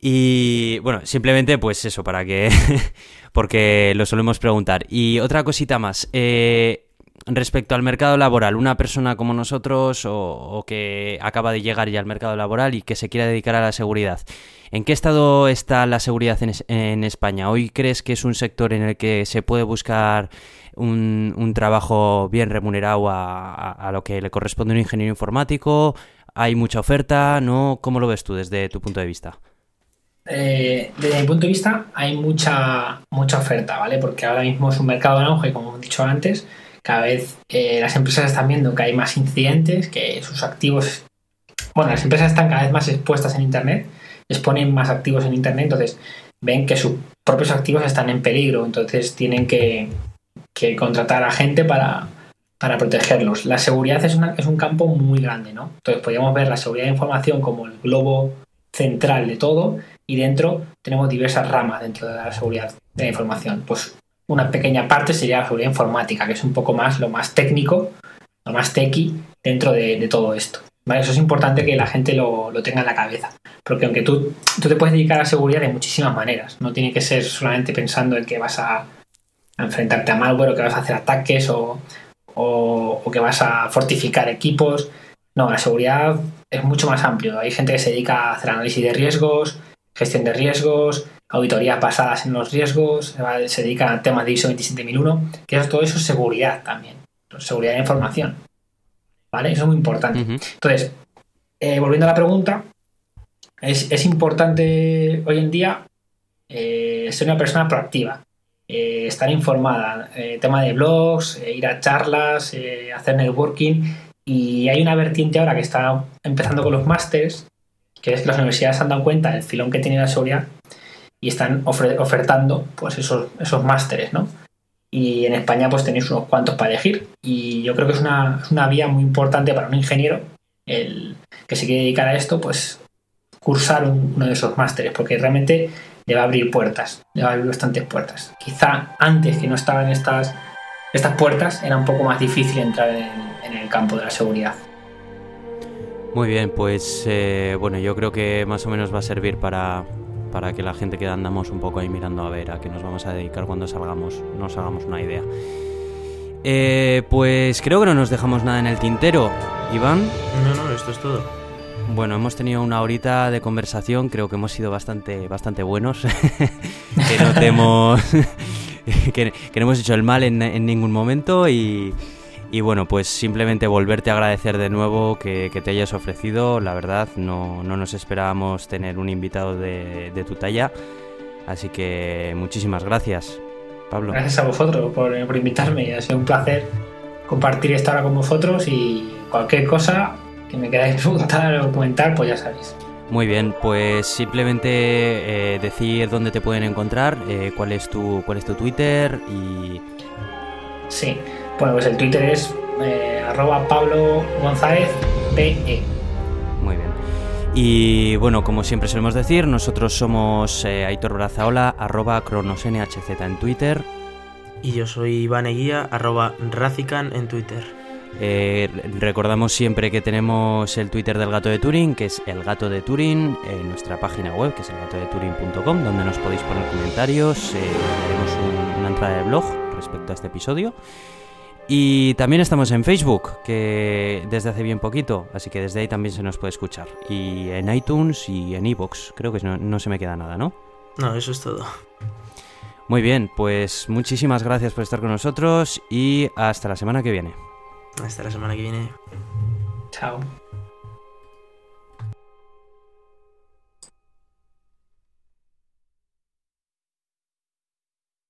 Y bueno, simplemente pues eso, para que... porque lo solemos preguntar. Y otra cosita más. Eh, respecto al mercado laboral, una persona como nosotros o, que acaba de llegar ya al mercado laboral y que se quiera dedicar a la seguridad, ¿en qué estado está la seguridad en, España? ¿Hoy crees que es un sector en el que se puede buscar un, trabajo bien remunerado a, lo que le corresponde a un ingeniero informático? ¿Hay mucha oferta? ¿No? ¿Cómo lo ves tú desde tu punto de vista? Eh, desde mi punto de vista hay mucha, mucha oferta, ¿vale? Porque ahora mismo es un mercado en auge, como he dicho antes, cada vez eh, las empresas están viendo que hay más incidentes, que sus activos, bueno, las empresas están cada vez más expuestas en Internet, exponen más activos en Internet, entonces ven que sus propios activos están en peligro, entonces tienen que, contratar a gente para, para protegerlos. La seguridad es, es un campo muy grande, ¿no? Entonces podríamos ver la seguridad de información como el globo central de todo y dentro tenemos diversas ramas dentro de la seguridad de la información. Pues una pequeña parte sería la seguridad informática, que es un poco más lo más técnico, lo más tequi dentro de, todo esto. ¿vale? Eso es importante que la gente lo, tenga en la cabeza. Porque aunque tú, tú te puedes dedicar a seguridad de muchísimas maneras, no tiene que ser solamente pensando en que vas a, enfrentarte a malware o que vas a hacer ataques o, o, que vas a fortificar equipos. No, la seguridad es mucho más amplio. Hay gente que se dedica a hacer análisis de riesgos, gestión de riesgos, auditorías basadas en los riesgos, se dedica a temas de ISO 27001, que es, todo eso es seguridad también, seguridad de información. ¿Vale? Eso es muy importante. Entonces, eh, volviendo a la pregunta, es, importante hoy en día eh, ser una persona proactiva, eh, estar informada, tema de blogs, ir a charlas, hacer networking. Y hay una vertiente ahora que está empezando con los másters, que es que las universidades se han dado cuenta del filón que tiene la seguridad y están ofertando pues esos, esos másteres, ¿no? Y en España pues tenéis unos cuantos para elegir y yo creo que es una, vía muy importante para un ingeniero el que se quiere dedicar a esto, pues cursar uno de esos másteres, porque realmente le va a abrir puertas, le va a abrir bastantes puertas. Quizá antes que no estaban estas, estas puertas era un poco más difícil entrar en, el campo de la seguridad. Muy bien, pues eh, bueno, yo creo que más o menos va a servir para, para que la gente que andamos un poco ahí mirando a ver a qué nos vamos a dedicar cuando salgamos, nos hagamos una idea. Eh, pues creo que no nos dejamos nada en el tintero. Iván. No, no, esto es todo. Bueno, hemos tenido una horita de conversación, creo que hemos sido bastante, bastante buenos, que, no que, no hemos hecho el mal en, en ningún momento y, y bueno, pues simplemente volverte a agradecer de nuevo que, te hayas ofrecido. La verdad, no, nos esperábamos tener un invitado de, tu talla. Así que muchísimas gracias, Pablo. Gracias a vosotros por, invitarme. Ha sido un placer compartir esta hora con vosotros y cualquier cosa que me queráis preguntar o comentar, pues ya sabéis. Muy bien, pues simplemente eh, decir dónde te pueden encontrar, eh, cuál es tu cuál es tu Twitter y... Sí, bueno, pues el Twitter es eh, arroba Pablo González PE. Muy bien. Y bueno, como siempre solemos decir, nosotros somos Aitor Brazaola, arroba cronosnhz en Twitter. Y yo soy Iván Eguía, arroba Racican en Twitter. Eh, recordamos siempre que tenemos el Twitter del Gato de Turing, que es el Gato de Turing, en nuestra página web, que es elgatodeturing.com, donde nos podéis poner comentarios, eh, haremos una entrada de blog respecto a este episodio. Y también estamos en Facebook, que desde hace bien poquito, así que desde ahí también se nos puede escuchar. Y en iTunes y en iVoox, creo que no, no se me queda nada, ¿no? No, eso es todo. Muy bien, pues muchísimas gracias por estar con nosotros y hasta la semana que viene. Hasta la semana que viene. Chao.